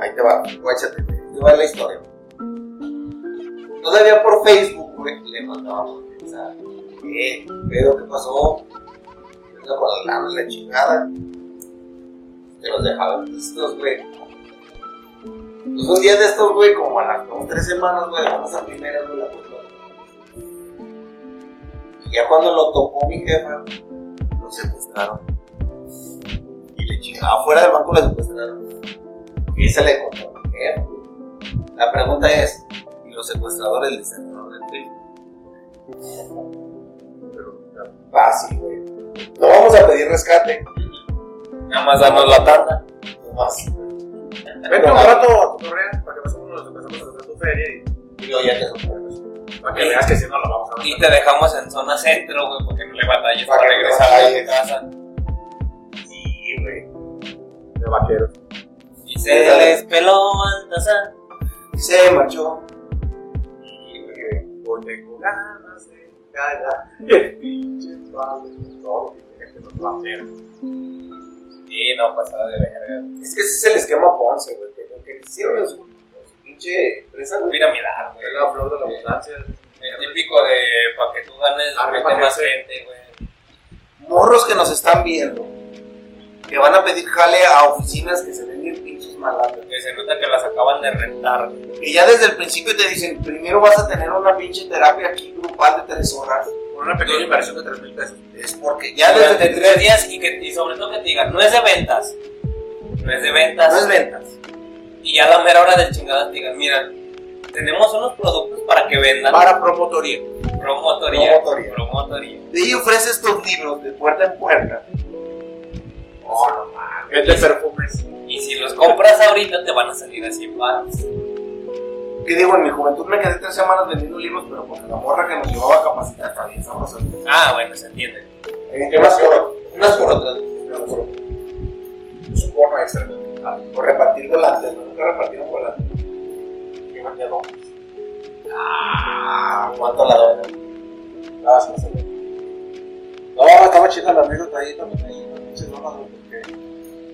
Ahí te va, guáchate. Te va la historia. Todavía por Facebook, güey, le mandábamos mensaje. ¿Qué? ¿Pedo? ¿Qué pasó? ¿Qué onda con la la chingada? Te los dejaban listos, güey. Pues un día de estos, güey, como a las dos, tres semanas, güey, vamos a primera, güey, la ya cuando lo tocó mi jefa, lo secuestraron. Y le chingaba fuera del banco, lo secuestraron. Y se le contó a mi jefa. La pregunta es, ¿y los secuestradores le sacaron del Facebook? Fácil, güey. No vamos a pedir rescate. Nada más danos la tanda. No más. Vente un rato a cotorrear para que nos empezamos a hacer tu feria y Y yo ya te lo para que veas que si no la vamos a Y te dejamos en zona centro, güey, porque no le batalles Para para regresar a tu casa. Sí, güey. de vaqueros. Y se despeló Baltasar. Se marchó. Y güey, hoy tengo ganas de cagar el pinche padre todo lo que nos va a hacer. Sí, no, pasada de verga. Es que ese es el esquema Ponce, güey. Que lo que hicieron es su pinche empresa. Piramidal, güey. Es la flor de la abundancia. El típico de para que tú ganes, Arriba mete más gente. güey. Morros que nos están viendo. Que van a pedir jale a oficinas que se ven bien pinches malandros. Que se nota que las acaban de rentar. Que ya desde el principio te dicen, primero vas a tener una pinche terapia aquí grupal de tres horas. Con una pequeña inversión de 3 mil pesos. Es porque ya desde tres días y, que, y sobre todo que te digan, no es de ventas. No es de ventas. No es ventas. Y ya a la mera hora del chingada digan, mira, tenemos unos productos para que vendan. Para promotoría. Promotoría. Promotoría. Promotoría. De ahí ofrece estos libros de puerta en puerta. No, no mames. Vende perfumes. Y si los compras ahorita te van a salir a 100 baros. Que digo, en mi juventud me quedé tres semanas vendiendo libros, pero porque la morra que nos llevaba a capacitar está bien sabrosa. Ah, bueno, se entiende. Unas por, unas por otras. Es un bono extra. Por repartir volantes, ¿no? Nunca repartieron volantes. Que vendía dos. Ah, ¿cuánto la dona? Ah, sí, sí. No, estaba chida la anécdota ahí también. Ahí, no pinches donas, porque.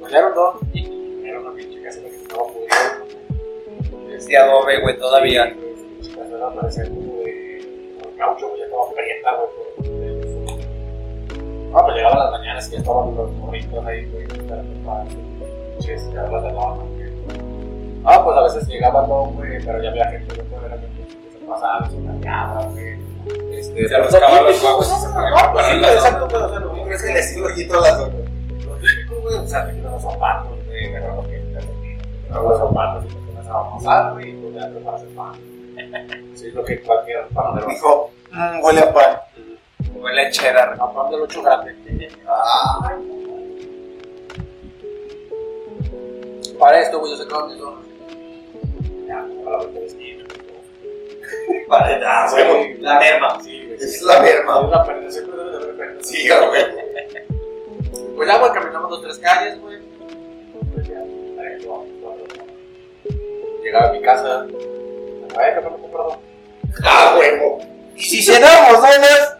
Pues ya era un don. y Era una pinche casa que estaba pudriendo. Es adobe, güey, todavía. Pinche casa era parecía como de. caucho, güey, ya estaba prieta, güey. Ah, pues llegaban las mañanas y ya estaban los morritos ahí, güey, para de lona, güey. Ah, pues a veces llegaba todo, güey, pero ya había gente que fuera que se pasaba, se engañaba, güey. Este, Se rascaba los y se No, ponía pues güey, o sea, te quitan los zapatos, güey, agarrar lo que te quitan los zapatos y te pones a amasar, güey, y pues ya pan. Sí, lo que cualquier panadero hace. Dijo, huele a pan. Huele a cheddar. A pan del 8 grande. Para esto, güey, yo sacaba mis donas. Ya, para la vuelta de esquina. vale, ah, güey. La merma. Sí, güey. Es la merma. Es la pérdida, siempre debe de haber. Sí, güey. Pues ya, güey, caminamos dos, tres calles, güey. Pues ya, cuatro, cuatro. Llegaba a mi casa. Ay, que me comprado. Ah, huevo. ¿Y si cenamos donas?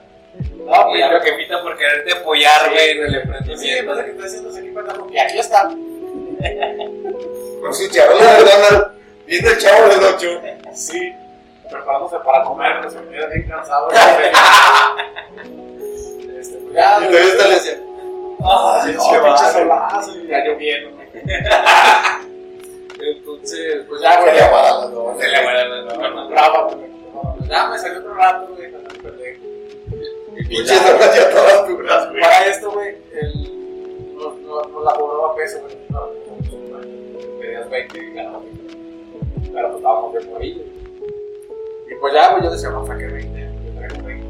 No, Y lo que pita por quererte apoyar, güey, en el Sí, emprendimiento. pasa que estoy haciendo ese equipo de Y aquí está. Con su charola de donas. Viendo el chavo del 8. Sí. Preparándose para comer, se me queda bien cansado. este, pues ya, Y todavía está le decía, Sí, no, pinche pinche solazo y ya lloviendo. Entonces, pues ya, Se güey. le aguada la Se le aguada la brava, güey. Ya me salió otro rato, güey. Y Pinches ya, todas duras, güey. Para esto, güey, el- nos, nos, nos la cobraba peso, güey. No, no, pedías 20 y ganabas 20. Pero pues estábamos bien morillos. Y pues ya, güey, yo decía, no, saqué 20, yo traigo 20.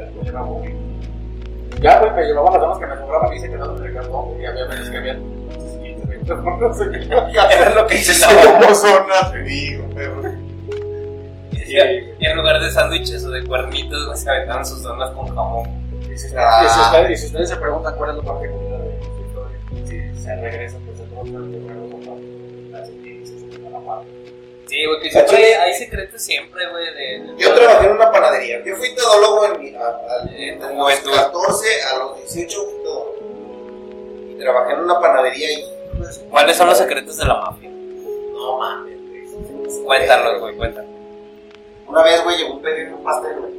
Después llevamos 20. Ya, güey, me llevaban las damas que me cobraban y se quedaron en el cartón, porque había veces que había 15, 20 no sé qué. Era lo que hice la ¿Cómo son las te digo, perro? Y y en lugar de sándwiches o de cuernitos, se aventaban sus donas con jamón. Y si, Ah. y si ustedes, y si ustedes se preguntan cuál es la parte de esta historia, si se regresa, pues se trata de las. Sí, güey, que siempre hay, hay secretos siempre, güey, de... Yo trabajé en una panadería. Yo fui todólogo en mi. A, a- En los juventud. 14 a los 18 fui todólogo. Y trabajé en una panadería y. ¿Cuáles son los secretos de la mafia? No mames, güey. Cuéntanos, güey, cuéntanos. Una vez, güey, llegó un pequeño pastel, güey.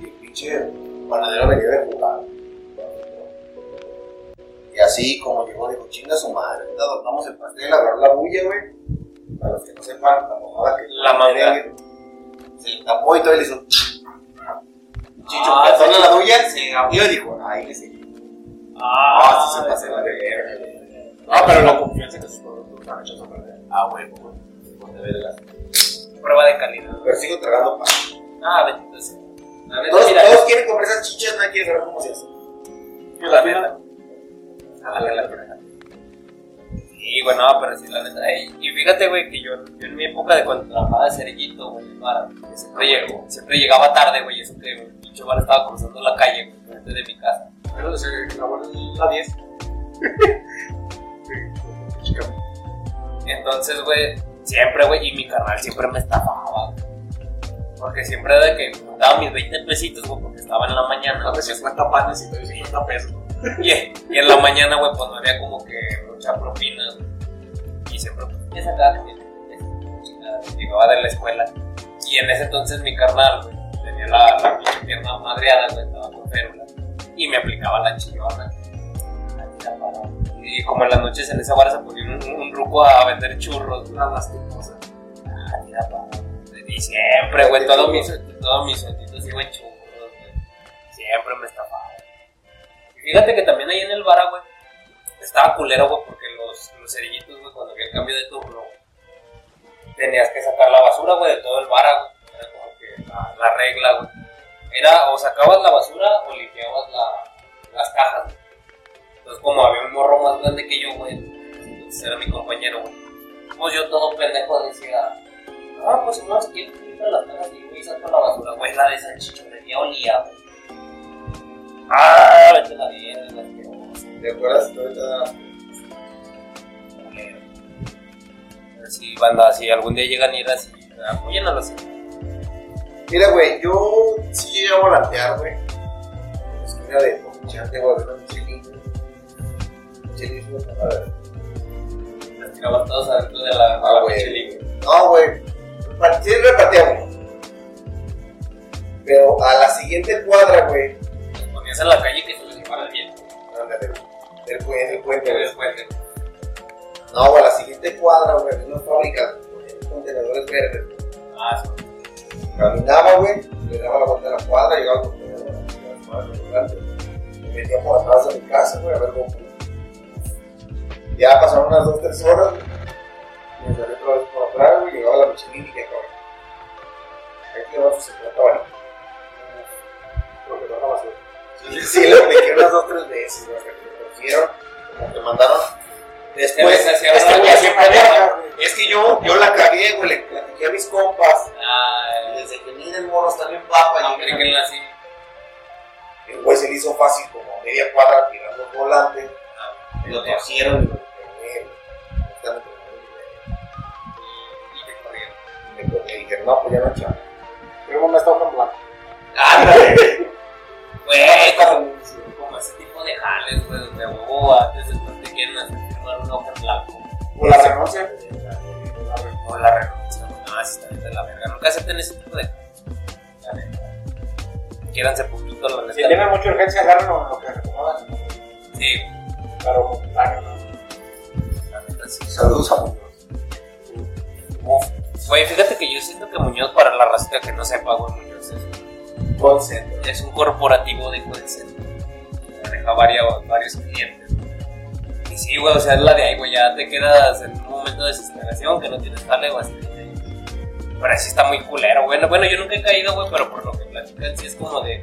Y el pinche panadero venía de jugar. Y así como llegó, dijo, chinga su madre, ahorita adornamos el pastel, agarró la bulla, güey. Para los que no sepan, la mamada que La manga. Se le tapó y todo y le hizo. Chicho, Ah, pasó la bulla, se abrió y dijo, ay, le seguí. Ah, sí se pasó la de verga. Ah, pero la confianza que sus productos han hecho sobre. Ah, güey, güey. Prueba de calidad. Pero sigo tragando pan. Ah, bendito sea. Todos, todos quieren comer esas chichas, nadie quiere saber cómo se hace. Y la Ah, la neta. Sí, güey, no, pero sí, la neta. ey, Y fíjate, güey, que yo, yo en mi época de cuando trabajaba de cerillito, güey, en Vara, que siempre, siempre llegaba tarde, güey, eso que el pinche bar estaba cruzando la calle, güey, frente de mi casa. pero se grabó la 10. Sí, chica. Entonces, güey, siempre, güey, y mi carnal siempre me estafaba, güey. Porque siempre de que daba mis 20 pesitos, güey, porque estaba en la mañana. Dame 50 panes y te doy 50 pesos. Y, y en la mañana, güey, pues no había como que mucha propina. Y siempre, pues, ya sacaba chingada, llegaba de la escuela. Y en ese entonces mi carnal, güey, tenía la, la pinche pierna madreada, güey, estaba con férula. Y me aplicaba la chingona. Y como en las noches en esa vara se ponía un, un ruco a vender churros, nada más que cosa. Ah, mira. Y siempre, güey, todos mis, todos mis sueltitos iban churros, güey. Siempre me estafaba. Fíjate que también ahí en el bar, güey, estaba culero, güey, porque los, los cerillitos, güey, cuando había el cambio de turno, tenías que sacar la basura, güey, de todo el bar, güey. Era como que la, la regla, güey. Era o sacabas la basura o limpiabas la, las cajas, güey. Entonces, como había un morro más grande que yo, güey, entonces era mi compañero, güey. Pues yo todo pendejo decía, no, pues no, si quieres limpiar las cajas y güey, saco la basura, güey, la de salchichonería olía, güey. Ah, vete la bien. ¿Te acuerdas? Ahorita Si banda, si algún día llegan a ir así, apoyen a los Mira, güey, yo sí llegué a volantear, güey. Es que era de Ponchante, güey, de una Michelin. Michelin es una mamada. las tiraban todos adentro de la, Ah, güey. No, güey. Sí repartíamos. Pero a la siguiente cuadra, güey. Ponías en la calle que se les llevara el viento. Ándale, del puente, del puente, No, güey, a la siguiente cuadra, güey, de una fábrica. ponían Contenedores verdes. Ah, sí. Caminaba, güey, le daba la vuelta a la cuadra, llegaba con gigante. Me metía por atrás de mi casa, güey, a ver Goku. Ya pasaron unas 2-3 horas, güey. Me salí otra vez por atrás, güey, llegaba la Michelin y que cabrón. Ahí te su secreta, güey. Porque no la basura. Sí, le apliqué unas 2-3 veces, güey, hasta que me como que mandaron. Después, hacia es que, yo, yo la cagué, güey, le platiqué a mis compas. Ah, Desde que miren morros también papa, y aplíquenla así. El güey se le hizo fácil como media cuadra tirando el volante. Ah, Y lo torcieron y lo pegué, Y te corrieron. Y me colgué y dije, no, pues ya no chaval. Me blanco. ¡Ándale! Güey, como, como ese tipo de jales, güey, donde huevo antes después te quieren hacer firmar un en blanco. O la renuncia. O la renuncia. No, así está de la verga. Nunca acepten ese tipo de cosas. La neta. Quieran ser públicos. puto, la neta. Si tienen mucha urgencia, agarren lo, que recomendan. Sí, Pero momentáneo, ¿no? la neta sí. Saludos a Muñoz. Güey, fíjate que yo siento que Muñoz, para la racita que no sepa, güey, Muñoz es, Call es un corporativo de call center. Maneja varios, varios clientes. Y sí, güey, o sea, es la de ahí, güey, ya te quedas en un momento de desesperación que no tienes jale, güey, así Pero sí está muy culero, güey. Bueno, yo nunca he caído, güey, pero por lo que platican, sí es como de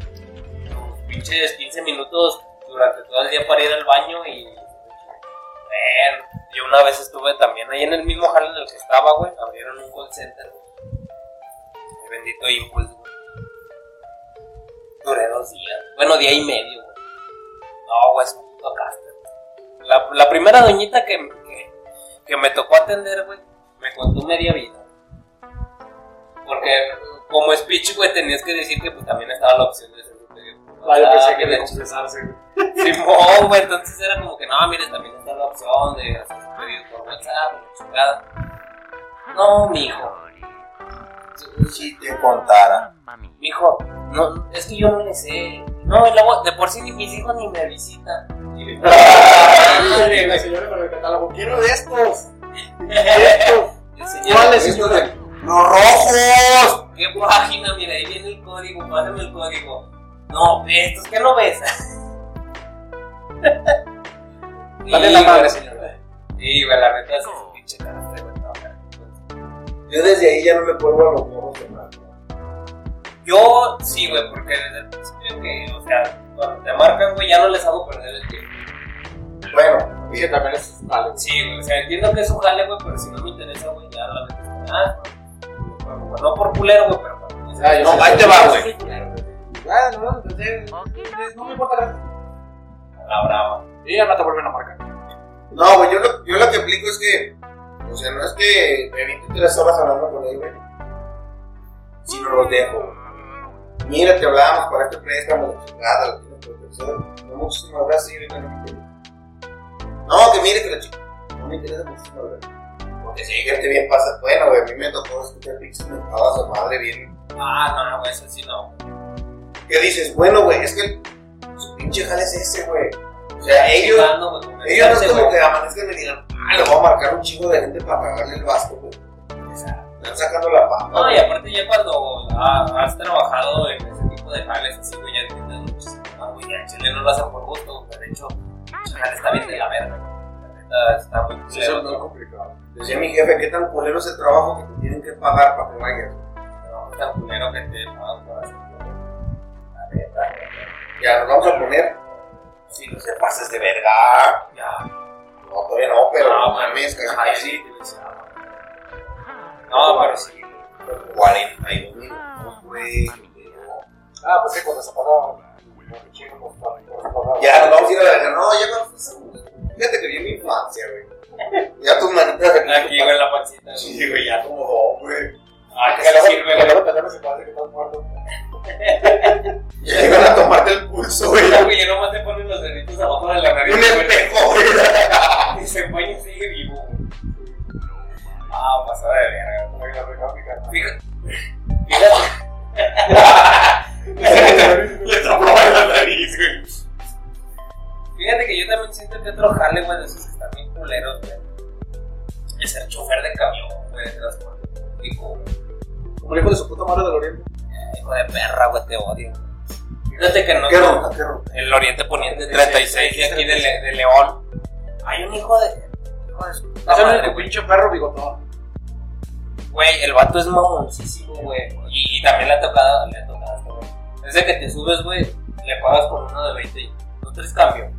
unos pinches 15 minutos durante todo el día para ir al baño y. Ver, yo una vez estuve también ahí en el mismo jale en el que estaba, güey. Abrieron un call center. El bendito Impulse, güey. Duré dos días. Bueno, día y medio, güey. No, güey, es un puto caster. La, la primera doñita que, que, que me tocó atender, güey, me contó media vida. Porque como speech, güey, tenías que decir que pues también estaba la opción de ser superior. Ah, yo pensé que de confesarse. Simón, güey, entonces era como que, no, mire, también está la opción de hacer sus pedidos por WhatsApp, chingada. No, mijo, Si te contara. mijo, no, es que yo no le sé. No, y luego, de por sí ni mis hijos ni me visitan. La señora con el catálogo. Quiero de estos. Estos. El ¿Cuáles, Esto señora? de ¡Los rojos! ¿qué página? Mira, ahí viene el código, pásame el código. No, estos que no ves. Dale la madre, señora. Sí, güey, la neta Yo desde ahí ya no me cuelgo a los ojos de nada. Yo sí, güey, porque desde el principio que, o sea, cuando te marcan, güey, ya no les hago perder el tiempo. Bueno, Sí, también es vale. Sí, güey, o sea, entiendo que es un jale, güey, pero si no me interesa, güey, ya la neta. Ah, no, no por culero, güey, pero. Ah, No, ahí te va, güey. Ah, no, no, entonces, no me importa. La brava. Y ya no te vuelven a marcar. no, güey, yo lo, yo lo que aplico es que, o sea, no es que me evite tres horas hablando con él, güey, sino los dejo. güey. Mira, te hablábamos para este préstamo, la chingada, lo tienes tercero. No, muchísimas gracias, señorita, no me interesa. No, que mire que la chica, no me interesa muchísimas gracias. Porque si hay gente bien pasa, bueno, güey, a mí me tocó escuchar pinches mentadas su madre bien. Ah, no, güey, eso sí no. ¿Qué dices? Bueno, güey, es que su pinche jale es ese, güey. O sea, ellos, ellos no es como que amanezcan y digan, ah, le voy a marcar un chingo de gente para cagarle el vasto, güey. Están sacando la papa. No, y aparte ya cuando ha- has trabajado en ese tipo de jales así, güey, ya entiendes muchísimo más, güey, ya Chile no lo hacen por gusto, güey, de hecho, el jale está bien de la verga, la neta está muy Sí, eso es muy ¿no? complicado. Decía mi jefe, ¿qué tan culero es el trabajo que te tienen que pagar para que vayas? No, está culero que te pagan por hacer. Ya, nos vamos a poner, si no se pases de verga. Ya. No, todavía no, pero No, mames, casi ay, sí, te decía, No, pero sí. 42 minutos, güey. Ah, pues sí, cuando se. Chico, pues, se. Ya, nos vamos a ir a la verga. No, ya cuando Fíjate que vi mi infancia, güey. Ya tus manitas aquí. Güey, la pancita. Sí, güey, ya como dos, güey. Ah, Que que luego- sí sirve, que güey. luego te duermes y parece que estás muerto. Ya iban a tomarte el pulso, güey. Güey, ya nomás te ponen los deditos abajo de la nariz. Un güey. espejo, güey. Y se pone y sigue vivo, güey. Ah, pasada de verga. Como que la recámica, ¿no? Fíjate. Fíjate. Le tocó en la nariz, güey. Fíjate que yo también siento que otro jale, güey, de esos que están bien culeros, güey. Es ser chofer de camión, güey, de transporte público, güey. Como el hijo de su puta madre del oriente. Hijo de perra, güey, te odio. Fíjate que no. ¿Qué ruta, qué ruta? El Oriente Poniente 36 de aquí de, Le- de León. Hay un hijo de. Hijo de su puta Es madre, pinche perro bigotón. Güey, el vato es mamoncísimo, güey. Y, y también le ha tocado, le ha tocado, güey. Desde que te subes, güey, le pagas con uno de 20 y no tres cambio.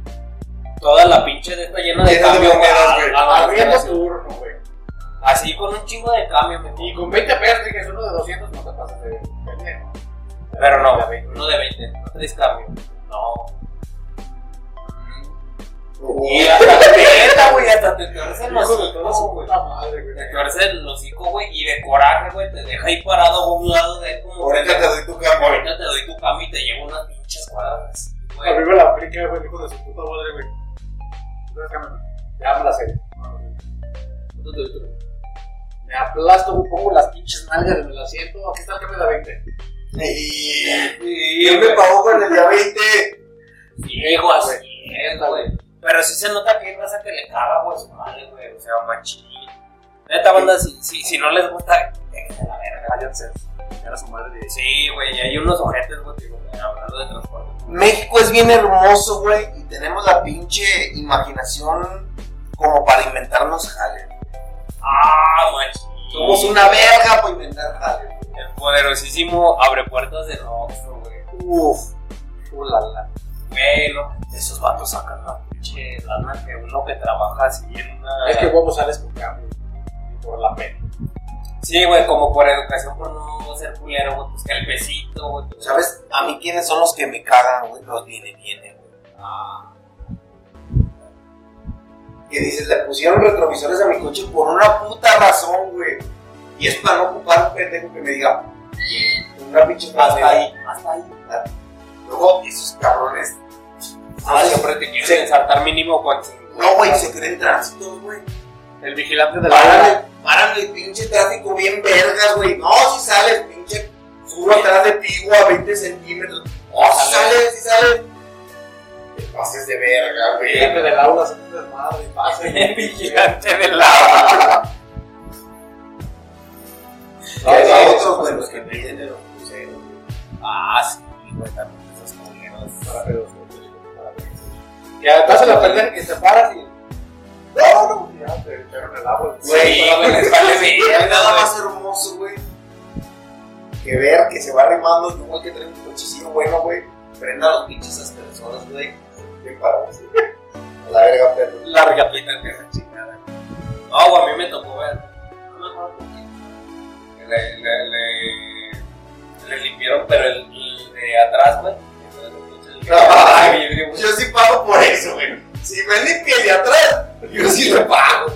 Toda la pinche de esta llena de Llena de cambio, güey. Abriendo así- tu urno, güey. Así con un chingo de cambio, me Y con 20 pesos, dije, uno de 200 no te pasas de pendejo. Pero no, De 20. uno de 20, no tres cambio. No. Y hasta te neta, güey, hasta te torce el hocico, güey. Te torce el hocico, güey, y de coraje, güey, te deja ahí parado a un lado de él como... ahorita te doy tu cambio. Ahorita te doy tu cambio y te llevo unas pinches cuadras. A mí me la aplica, güey, hijo de su puta madre, güey. Ya me la sé. Me aplasto, güey, pongo las pinches nalgas en el asiento. Aquí está el cambio de 20. Y. ¿Quién me pagó con el día 20? Diego, así es, güey. Pero sí se nota que hay raza que le caga, güey, su madre, güey. O sea, machín. Neta, banda, si, si, si no les gusta, déjense la verga. Váyanse. Era su madre de. Sí, güey, y hay unos ojetes, güey, hablando de transporte. México es bien hermoso, güey, y tenemos la pinche imaginación como para inventarnos jale. Ah, machín. Somos una verga para inventar jale. El poderosísimo abre puertas de Noxo, güey. Uf. Ulala. Güey, no, esos vatos sacan la pinche lana que uno que trabaja así en una. Es que huevo sales con cambio. Por la pena. Sí, güey, como por educación, por no ser culero, güey, pues que el besito, güey. ¿Sabes? A mí quiénes son los que me cagan, güey. Los viene, viene, güey. Ah, Que dices, le pusieron retrovisores a mi coche por una puta razón, güey. Y es para no ocupar un pendejo que me diga, una pinche hasta ahí, hasta ahí. Luego, esos cabrones. Ah, siempre te quieren ensartar mínimo con No, güey, se creen tránsitos, güey. El vigilante de la Paran el, paran el pinche tráfico bien vergas, güey. No, si sales, pinche. Subo atrás de ti, a 20 centímetros. Oh, si sales, si sales. Te pases de verga, güey. Vigilante del aula se un desmadre. Pase. vigilante del lado. Y hay otros, güey, los que piden de los cruceros. Ah, sí, güey, también esos culeros. Para pedos. Para pedos. Ya estás en la pendeja que te paras y. No, no, ya te echaron el agua. Güey, no nada güey. más hermoso, güey. Que ver que se va un güey que trae un cochecillo bueno, güey. Prenda los pinches aspersores, güey. Bien la verga, perro. Larga pita que la chingada. No, a mí me tocó ver. No me acuerdo por qué. Que Le, le, le, le limpiaron, pero el, el de atrás, güey. Ay, el vidrio, güey. Yo sí pago por eso, güey. Si me limpia el de atrás, yo sí lo pago.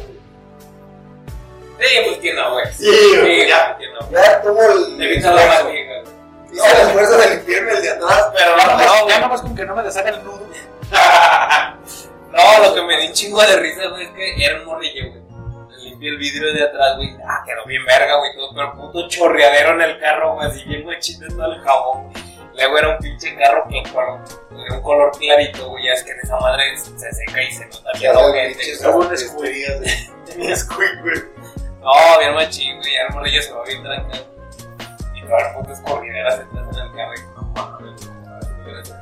Sí, pues que no, güey. Sí, Sí, güey, ya. que no. Ya tuvo el. Evita la manteca, güey. Hice el esfuerzo de limpiarme el de atrás, pero no, no, ya nomás con que no me deshaga el nudo. No, lo que me un chingo de risa, güey, es que era un morrillo, güey. Limpié el vidrio de atrás, güey. Ah, quedó bien verga, güey, todo, pero puto chorreadero en el carro, güey, así bien machito todo el jabón. Luego era un pinche carro que de un color clarito, güey, ya es que en esa madre se seca y se nota bien. Hubo un despedidas de mi squeak, güey. No, bien machín, güey, ya el morrillo se va bien tranquilo. Y todas las putas corrideras detrás en el carro.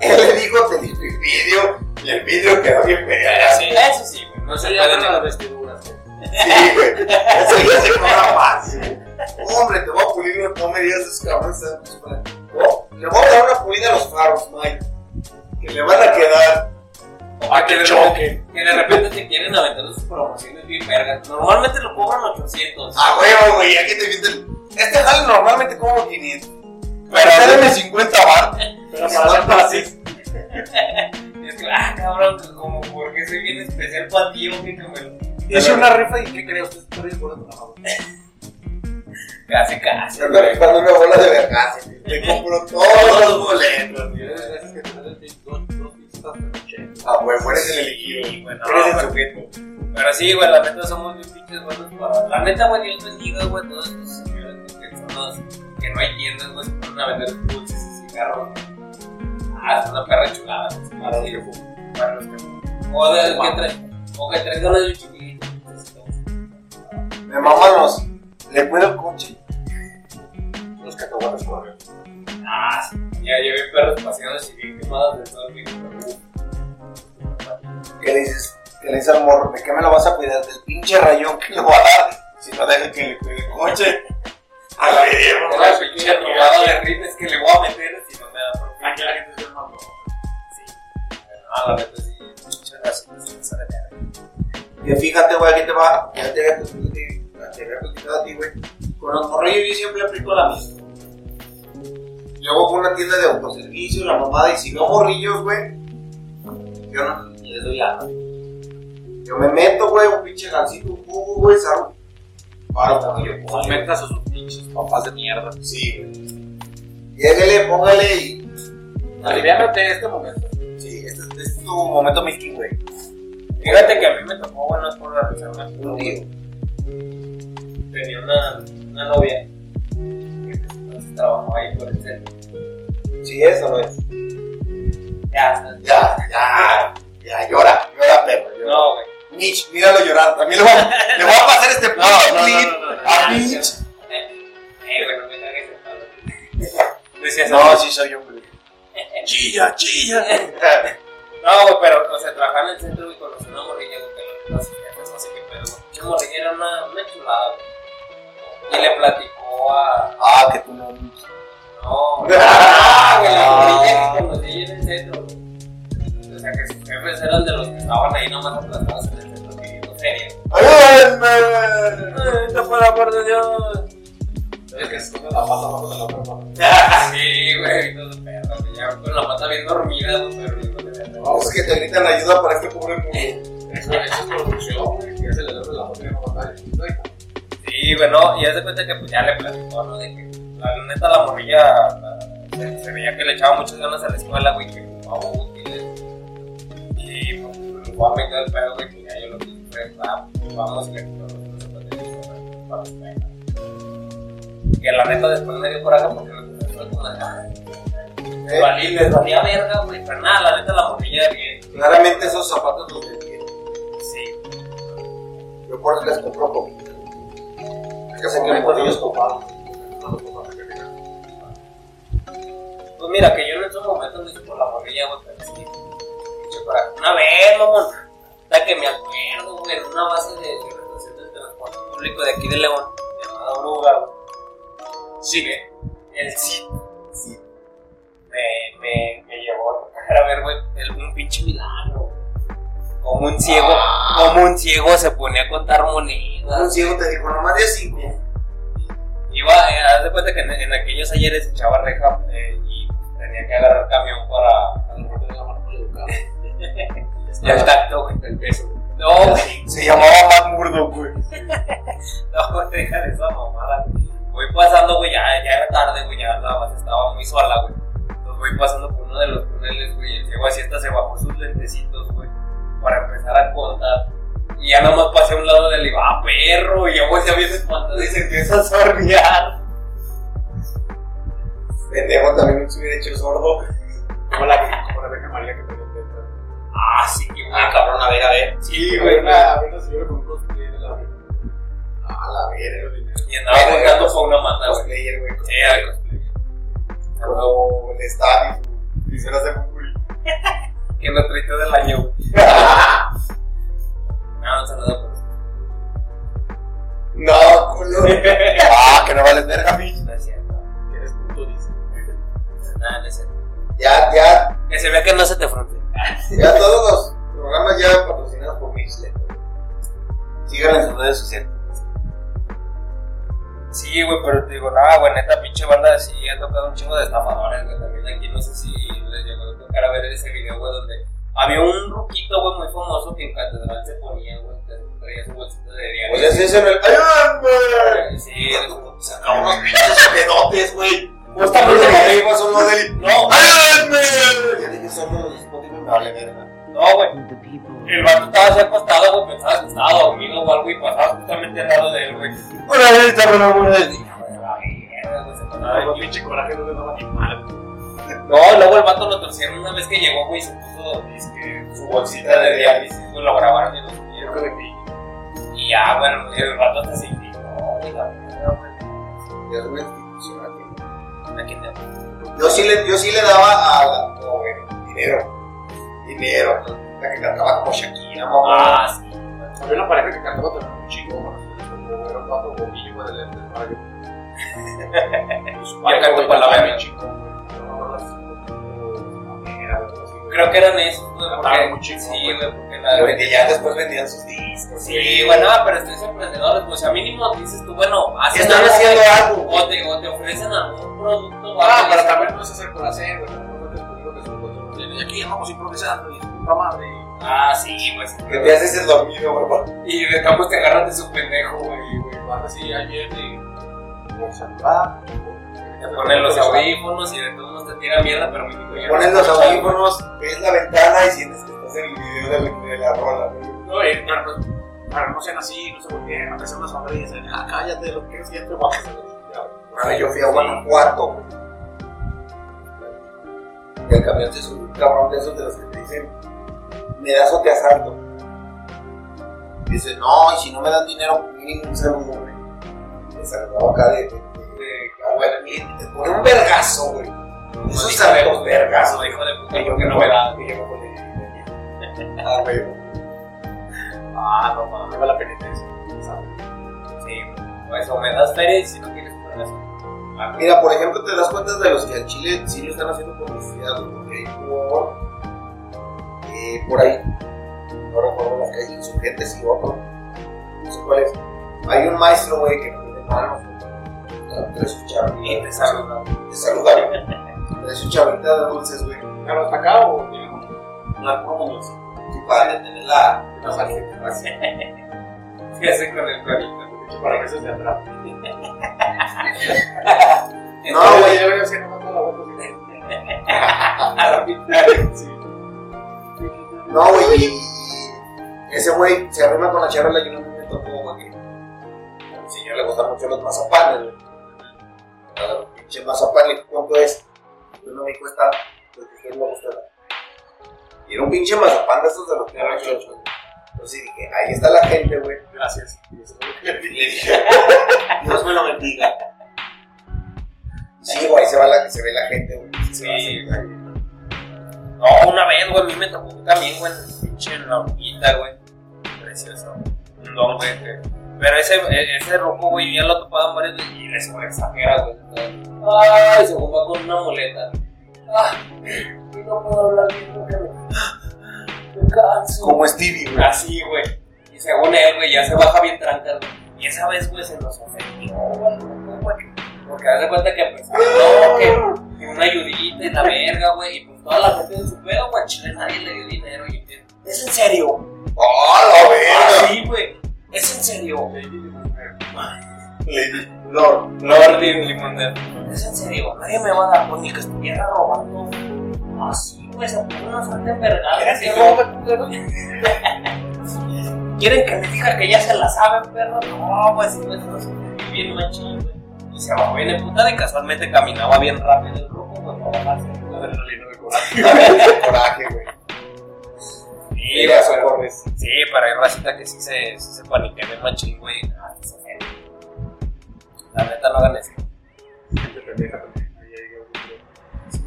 Él le dijo, te limpio el vidrio, y el vidrio quedó bien pegado. Sí, eso sí, güey, no se puede con las vestiduras. güey. Sí, güey. Eso ya se cobra más. Hombre, te voy a pulir, no me digas esos cabrones. No, le voy a dar una pulida a los faros, Mike. Que le van a quedar. Que de choque. repente, que de repente te quieren aventar sus promociones bien vergas. Normalmente lo cobran 800. Ah, huevo, güey, aquí te viene Este jale normalmente como 500. Pero Pero- dame 50 bar. Pero para para así. Es que, ah, cabrón, como porque soy bien especial para ti, hombre, que me. Hice una rifa y ¿qué creía usted? De una mano. Casi, casi. Ando rifando una bola de vergas. Le compro todos los boletos. Veces que te dan dos pistas de noche. Ah, huevo, eres el elegido. Eres el pero- sujeto. Pero sí, güey, la neta somos bien pinches buenos para. La neta, güey, Dios bendiga, güey, todos estos señores que son los que no hay tiendas, güey, se ponen a vender dulces y cigarros. Ah, es una perra chulada. Para los que fuman. Para los que. O de que traen. O que traen ganas de chiquito. Me maman los. Le puedo el coche. Los cacahuates corren. Ah, sí. Ya llevé perros paseados y bien quemados de todo el video. ¿Qué le dices? ¿Qué le dices al morro? ¿De qué me lo vas a cuidar? Del pinche rayón que le voy a dar. Si no deja que le cuide el coche. A la verga, Una pinche robada de rines que le voy a meter si no me da por Aquí la gente se llama. Sí. Ah, la neta sí. Muchas gracias. Que fíjate, güey, aquí te va. Ya te había platicado a ti, güey. Con los morrillos yo siempre aplico la misma. Yo voy con una tienda de autoservicio, la mamada, y si veo morrillos, güey, yo no les doy lana. Yo me meto, güey, un pinche gancito, un jugo, güey, salgo. Paro, morrillo, póngale. Aumentas a sus pinches papás de mierda. Sí. Lléguele, póngale y. Aliviánate este momento. Sí, este, este es tu momento Milky, güey. Fíjate que a mí me tocó, bueno, es por la reserva. Un tío. Tenía una, una novia. que trabajaba ahí por el centro. Sí, eso no es. Ya. Ya, ya, ya, llora, llora, perro. llora. No, güey. Mitch, míralo llorar. También le voy, a- le voy a pasar este No, no, no, clip no, no, no, a no, Mitch. Eh, güey, no me cagues en todo. Decías, No, sí soy hombre. Chilla, chilla. No, güey, pero, o sea, trabajaba en el centro y conocí una morrilla, güey, que no sé qué, no sé qué pedo, güey. Esa morrilla era una, una chulada, güey. Y le platicó a. Ah, que tú no. No, ah, güey, la morrilla que conocí en el centro, güey. O sea, que sus jefes eran de los que estaban ahí nomás aplastados en el feria. ¡Ayúdenme! Ay, no por amor de Dios. Es que pone la pata la pata. Sí, güey, ya con la pata bien dormida, no es que te gritan ayuda para este pobre mundo. Eso, es producción, güey. Que se le da la pata y no. Sí, y haz de cuenta que pues ya le platicó, ¿no? De que la neta la morrilla la- se, se veía que le echaba muchas ganas a la escuela, güey, que ocupaba útiles. Y pues me fue el pedo, güey, que ya yo lo que vamos los la. Que la neta después me dio coraje porque me fue como de, ah, les valía, les valía verga, güey, pero nada, la neta la morrilla bien. Claramente esos zapatos los vendieron. Sí, Yo por eso les compro poquito. Es que sé que por ellos compraron. Pues mira, que yo en estos momentos hice por la morrilla, güey, pero sí. pinche coraje. Una vez, mamón. La que me acuerdo, güey, en una base de representación del transporte público de aquí de León, llamada Oruga, güey. Sí, ¿eh? el CIT. Sí. Me, me, me llevó a tocar a ver, güey, el- un pinche milagro. güey. Como un ciego, como un ciego se ponía a contar monedas. Un ciego te dijo, nomás de cinco. Iba, eh, haz de cuenta que en, en aquellos ayeres echaba reja eh, y tenía que agarrar camión para. Ya exacto, güey. El peso. No, güey. Se llamaba Matt Murdock, güey. No, güey, deja de esa mamada. Voy pasando, güey, ya, ya era tarde, güey, ya la base estaba muy sola, güey. Entonces voy pasando por uno de los túneles, güey, y el ciego así hasta se bajó sus lentecitos, güey, para empezar a contar. Y ya nomás pasé a un lado del iba, ah, perro, y ya güey se bien espantado y se empieza a sornear. Pendejo también se hubiera hecho sordo. Como la, como la que. Ah, sí, que güey, cabrón, a ver, a ver. Sí, güey, Una una señora con un cosplay de la Virgen. A la verga. y andaba buscando por una güey. Cosplayer, güey. Sí, era cosplay. Como el estadio. Quisieras de Muguri. Que lo traité del año, güey. No, un saludo por eso. No, culo. Ah, que no vales verga, mi. No es cierto. Que eres puto, dice. Nada, no es cierto. Ya, ya, Que se vea que no se te fronte. Ya todos los programas ya patrocinados por Mixler. Síganlo en sus redes sociales. Sí, güey, pero te digo, nada, güey, neta, pinche banda, sí, ha tocado un chingo de estafadores, güey, también aquí, no sé si les llegó a tocar a ver ese video, güey, donde había un ruquito, güey, muy famoso que en catedral se ponía, güey, traía su bolsita de diario. Oye. ¡Ayúdame! Sí, Saca unos pinches pedotes, güey. Se de arriba son los del. No. Ya dije, son los Spotify, me vale verga. no, güey. El vato estaba así acostado, güey, pensaba que estaba dormido o algo y pasaba justamente al lado de él, güey. Una vez está con amor de Ay, pinche coraje no luego el vato lo torcieron una vez que llegó, güey, y se puso su bolsita de diálisis, güey, lo grabaron y lo subieron. Y ya, bueno, el vato hasta se indignó, güey, la verdad, güey. Ya es una institución aquí. ¿A quién te- Yo sí le, yo sí le daba a la. No, dinero. Dinero. La que cantaba como Shakira, mamá. Ah, sí. Había una pareja que cantaba también un chingo, era un pato bombillo, güey, de lentes, para que. Y su pareja, cantó güey, para la cantaba verga. bien chingo, güey. No, no, no, era algo así, güey. Creo que eran esos, porque... Sí, güey. Porque vendía- ya después vendían sus discos. Sí, bueno, pero estos emprendedores, pues a mínimo dices tú, bueno, hacen Están algo, haciendo algo. O te, o te ofrecen algún producto o Ah, pero también no es hacer por hacer, güey. Y aquí vamos improvisando y su puta madre. Ah, sí, pues. Que te haces el dormido, güey. Y de cómo te agarran de su pendejo, güey. Y, güey, vas así, ahí viene y. Por salvar. Te ponen los audífonos y de todos modos te tira mierda, pero mínimo ya Pones no los audífonos, ves la ventana y sientes que el video de la, de la rola. No, y, pero, pero no sean así, no se volteen, no te hacen una sonrisa. Ah, cállate, lo que es, ya te a Una vez yo fui a Guanajuato. Y el camión se subió un cabrón de esos de los que te dicen, me das o te asalto. Dice, no, y si no me dan dinero, un saludo, güey. Me saludaba acá de, de, de, y te pone un vergazo, güey. Esos saltos vergazos. hijo de puta, ¿por qué no me da? Que yo me Ah, güey. Ah, no mames. Lleva la penitencia. ¿sabes? Sí, pues o me das feria y si no quieres poner eso. Ah, Mira, por ejemplo, te das cuenta de los que al Chile sí lo están haciendo güey, porque hay por, eh, por ahí, no recuerdo las calles, insurgentes y otro, no sé cuál es. Hay un maestro, güey, que tiene manos, güey. trae su chavita, Y te saluda. te saluda, güey. trae su chavita de dulces, güey, ¿Pero hasta acá o una como sí, para detener la, Una salsita. Así. ¿Qué hace con el cuerito? Para que se se atrás. No, güey. Yo yo sí, no mando la boca así. Sí. No, güey, ese güey se arrima con la charola y vez me tocó, güey, que al señor le gustan mucho los mazapanes, güey. Pinche mazapán, ¿cuánto es? Yo no me cuesta, porque a no me gusta. Y era un pinche mazapán de esos de los que eran chochos, güey. Entonces dije, ahí está la gente, güey. Gracias. Dios me lo bendiga. Sí, güey, se, va la, se ve la gente, güey. Va Sí, a hacer- No, una vez, güey, a mí me tocó también, güey, pinche en la horquita, güey. Precioso. Un don, güey. Pero ese, ese rojo, güey, ya lo topaban varias veces y le sobre exagera, güey. Ay, se va con una muleta. Ah, y no puedo hablar bien porque Como Stevie, güey. Así, güey. Y según él, güey, ya se baja bien tranca. Y esa vez, güey, se nos ofendió, güey. Porque haz de cuenta que, pues, no, que, que una ayudita y la verga, güey. Y pues toda la gente en su pedo, güey, chile, nadie le dio dinero. Y ¿es en serio? ¡Oh, la verga! Sí, güey. ¿Es en serio? Lady Lord. Lord Limonero. ¿Es en serio? Nadie me va a dar, pues, ni que estuviera robando. Ah, güey, se pone una suerte envergada. ¿Quieres que ¿Quieren que les diga que ya se la saben, perro? No, pues sí, pues no sé, bien machín, güey. Y se bajó bien emputada y casualmente caminaba bien rápido el grupo, pues para bajarse. Adrenalina de coraje. Coraje, güey. Sí, güey, socorres. sí, hay racita que sí se, sí se paniquea bien machín, güey. Ah, se. La neta no hagan eso.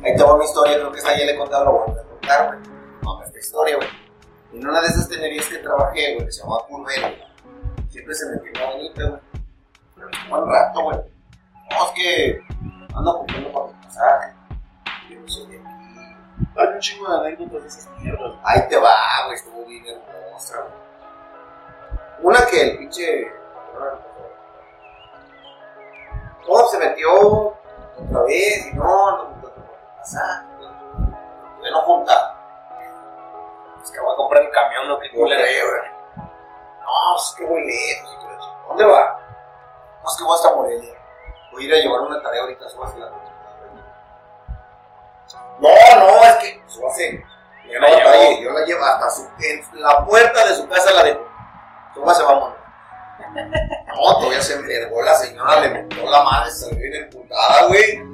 Ahí te va una historia, creo que esta ya le he contado, lo voy a contar, güey. No, esta historia, güey. En una de esas tenerías que trabajé, güey, que se llamaba Curvelo. Siempre se metió una bonita, güey. Pero me tomó un rato, güey. No, es que ando cumpliendo para mi pasaje. Yo no soy de aquí. Hay un chingo de anécdotas de esas mierdas. Ahí te va, güey, estuvo bien hermosa, güey. Una que el pinche. No, se metió otra vez y no, no, no, no, pasa. De no juntar. Es que voy a comprar el camión, lo que creo, güey. No, es que voy lejos. ¿Dónde va? No, es que voy hasta Morelia. Voy a ir a llevar una tarea ahorita, súbase la. No, no, es que súbase. Yo la la llevo. yo la llevo hasta su, en la puerta de su casa la dejo. Súbase, vámonos. No, todavía se envergó la señora, le metió la madre, salió bien emputada, güey.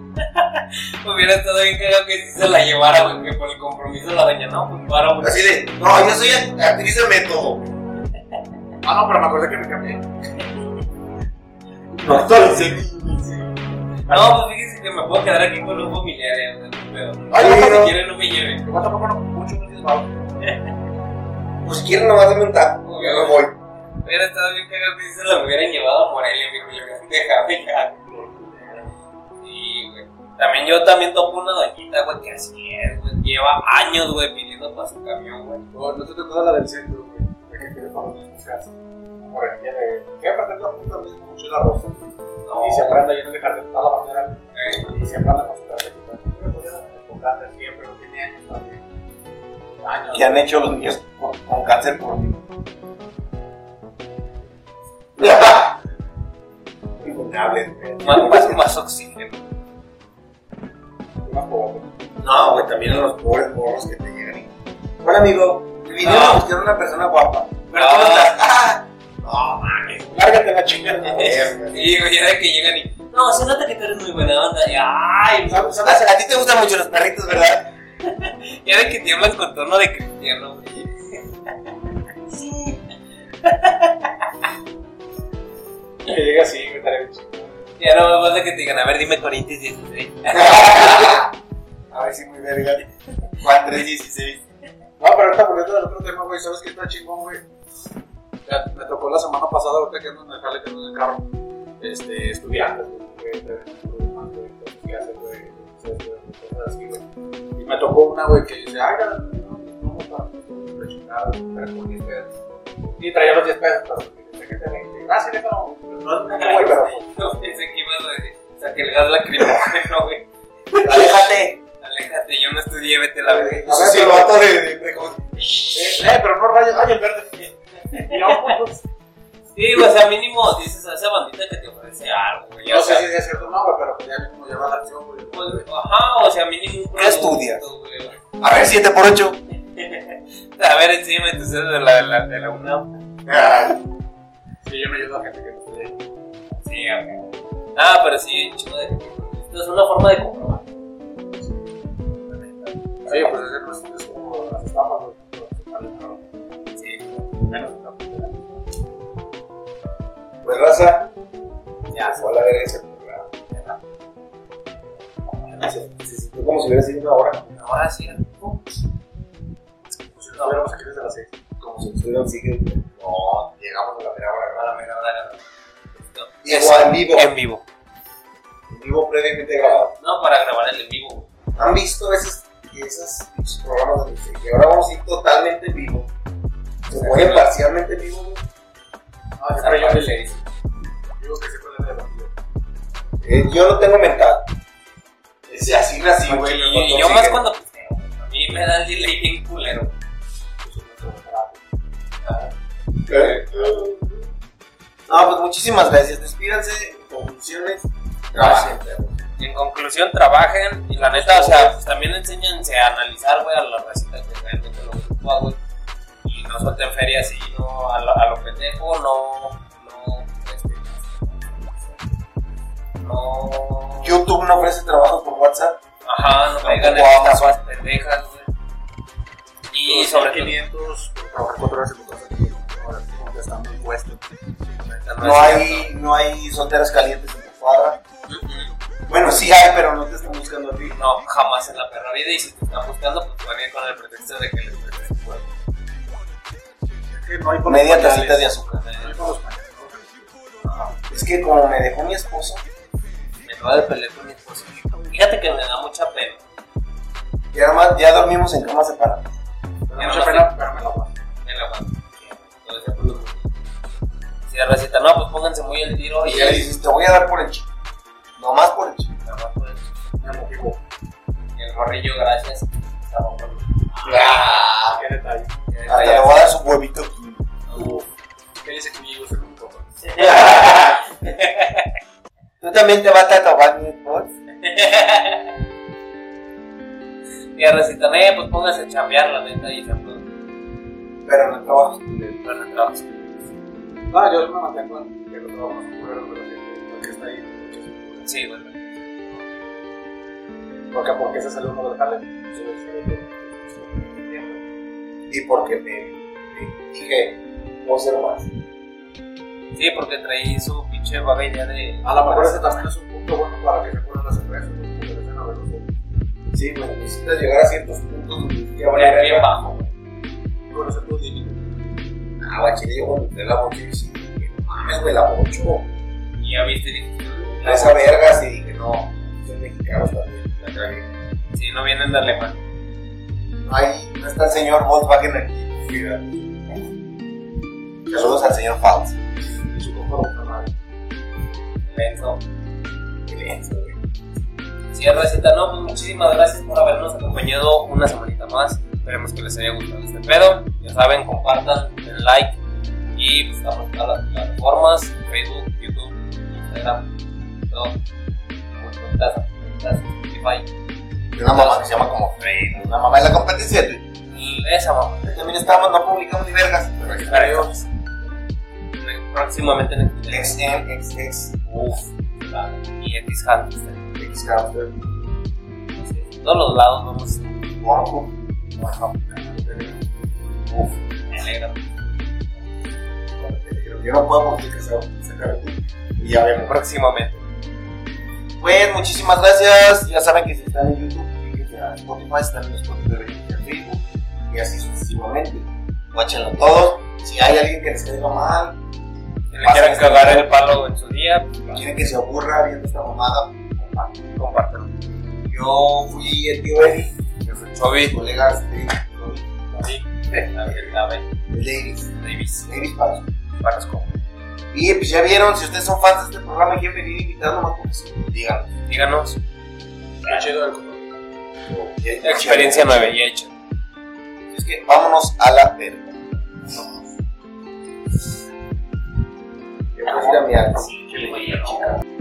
Hubiera estado bien cagado que si se la llevara, güey, que por el compromiso la doña, no, pues para, güey. Así de, no, yo soy actriz de método. Ah, no, pero me acordé que me cambié. No, estoy No, pues fíjese que me puedo quedar aquí con los familiares, güey, pero Ay, si no. quieren no me lleven. Igual tampoco no mucho me "Vamos". Pues si quieren nomás dame un taco, yo me voy. Hubiera estado bien cagado que si se la hubieran llevado a Morelia, mijo, y le hubieran dejado ya. También yo también topo una doñita, güey, que así es, güey. Lleva años, güey, pidiendo para su camión, güey. No, no te tocó la del centro, güey. De que quiere para sus casas. Morenilla de. ¿Qué aparte la puta mismo? Mucho la rosa. No. Y siempre anda lleno de cartel toda la bandera. Eh, Y siempre anda con su dar con cáncer siempre, no tiene años también. Años. ¿Qué han hecho los niños con, con cáncer por mí? Infundables, güey. más, más, más oxígeno. Pobre. No, güey, también a los pobres morros que te llegan y. Bueno, amigo, te vinieron a buscar una persona guapa. Pero No. tú no estás. ¡Ah! No, mames. Lárgate la chingada. Sí, güey, ya de que llegan y. No, se nota que tú eres muy buena onda. Y, ay, ¿Sabes? A, ¿Sabes? a ti te gustan mucho los perritos, ¿verdad? ya de que te hablan con tono de cristiano, güey. Que llega así, me bien chido. Ya no más de que te digan, a ver, dime Corintios 16. A ver si muy verga. Juan 316. No, pero ahorita volviendo al otro tema, güey, ¿sabes qué está chingón, güey? Me tocó la semana pasada, ahorita que ando en el jale, que ando en el carro, este, güey. Y me tocó una, güey, que dice, ay, no, no, para la chingada, pero por 10 pesos. Y traía los 10 pesos, pero que te. Ah, sí, déjalo. No es güey, pero pues, No pensé que ibas a que el gas lacrimógeno, güey. Aléjate. Aléjate, yo no estudié, vete a la verga. No sé si el vato de. Eh, pero no rayos, ay, el verde. Y yo, pues, Sí, güey, o sea, mínimo dices a esa bandita que te ofrece algo, güey. no o sea, sé si es cierto o no, güey, pero pues ya mismo lleva la acción, güey. pues, ajá, o sea, mínimo un ¿Qué estudias? A ver, 7 por 8. A ver, encima entonces de la, de la, de la UNAM. Sí, yo me ayudo a gente que no estudia. Sí, ok. Ah, pero sí, chido de Esto es una forma de comprobar. Sí, pues ese no es, es como las estafas, güey. Sí. Menos Pues raza. Ya, se va a la verga ese programa. Se se sintió como si hubiera sido una hora. Ahora sí. Como si no estuviéramos aquí desde las 6. Como si estuvieran sigue. No, llegamos a la mera hora. A la mera hora. Igual en vivo. En vivo. En vivo previamente grabado. No, para grabar el en vivo. ¿Han visto esos, esos pinches programas donde dice que ahora vamos a ir totalmente en vivo? Se ponen parcialmente en vivo, güey. Ah, yo le Digo que siempre le de Eh, yo lo tengo mental. Es así nací, güey. Y yo más cuando pisteo. A mí me da el delay bien culero. Eh, No, pues muchísimas gracias. Despídanse, conclusiones. Trabajen. En conclusión, trabajen y la neta, o sea, pues también enséñense a analizar, güey, a la receta que realmente lo ocupa, güey. Y no suelten ferias y no a lo, a lo pendejo, no, no, este, no, YouTube no ofrece trabajo por WhatsApp. ajá, no caigan en estafas pendejas, güey. Y sobre todo, 500, trabajar 4 horas en tu casa. Ahora, contestando impuestos. neta, No hay, no hay solteras calientes en tu cuadra. cierto. Bueno, sí hay, pero no te están buscando a ti. No, jamás en la perra vida. Y si te están buscando, pues van a ir con el pretexto de que les prestes juego. Es que no hay con Media tacita de azúcar. No hay los pañales. Es que como me dejó mi esposo, Me acabo de pelear con mi esposa. Fíjate que me da mucha pena. ya, nomás- ya dormimos en camas separadas. Me da mucha pena, pero me la aguanto. Me la. Entonces, pues, Si la receta, no, pues pónganse muy el tiro y Y ya dices, te voy a dar por el chico. No más por el chico. Nada más por motivó. el morrillo, gracias. Ah, Qué detalle. hasta le voy a dar su huevito aquí. ¿Qué dice que mi hijo se me toma? ¿Tú también te vas a tatuar mi esposo? Y a pues pónganse a chambear, la neta, y se puede. Pero no trabajas. Pero no trabajas. No, yo me mantengo en que los trabajos Sí, bueno. Porque, porque se salió uno del jale. Sí, sí, Y porque me, dije, puedo ser más. Sí, porque traí su pinche idea de. A lo mejor ese también es un punto bueno para que se ponen las empresas. porque se dejen a ver los ojos. Sí, pues necesitas llegar a ciertos puntos donde ya vale Bien, bajo. Conocer tus límites. Ah, yo cuando entré a la bocha y no mames, güey, la bocho. Y ya viste, dije, A esa vergas y dije, no, son mexicanos también. La cagué. si no vienen de. No hay, no está el señor Volkswagen aquí. Mira. Saludos al señor Faust. Y su compa. Lenzo. Güey. Sí, Racita, no, pues muchísimas gracias por habernos acompañado una semanita más. Esperemos que les haya gustado este pedo. Ya saben, compartan, den like. Y pues estamos en todas las plataformas: Facebook, YouTube, Instagram, Y una mamá que se llama como Frey. Una mamá en la competencia. Y Esa mamá. También estábamos, no publicamos ni vergas. Pero aquí. Próximamente en el. Uf. Y X Hamster. En todos los lados vamos. Pornhub. Uf, Me alegra. yo no puedo porque y ya vemos. Próximamente. Pues muchísimas gracias. Ya saben que si están en YouTube, fíjense a Spotify, están en Spotify en Facebook y así sucesivamente. Guáchenlo todos. Si hay alguien que les caiga mal, Si le quieran cagar el palo en su día, pues, quieren que se aburra viendo esta mamada, compártelo. Yo fui el tío Eddie, Yo soy Chovy. colegas de, ver. de Ladies, Davis. Ladies Palace. Y pues ya vieron, si ustedes son fans de este programa y quieren venir invitando más, pues díganos. Díganos. Está chido el cotorreo. Experiencia 9 y hecho. Es que vámonos a la verga. Vámonos. Yo prefiero a mi alma. Sí.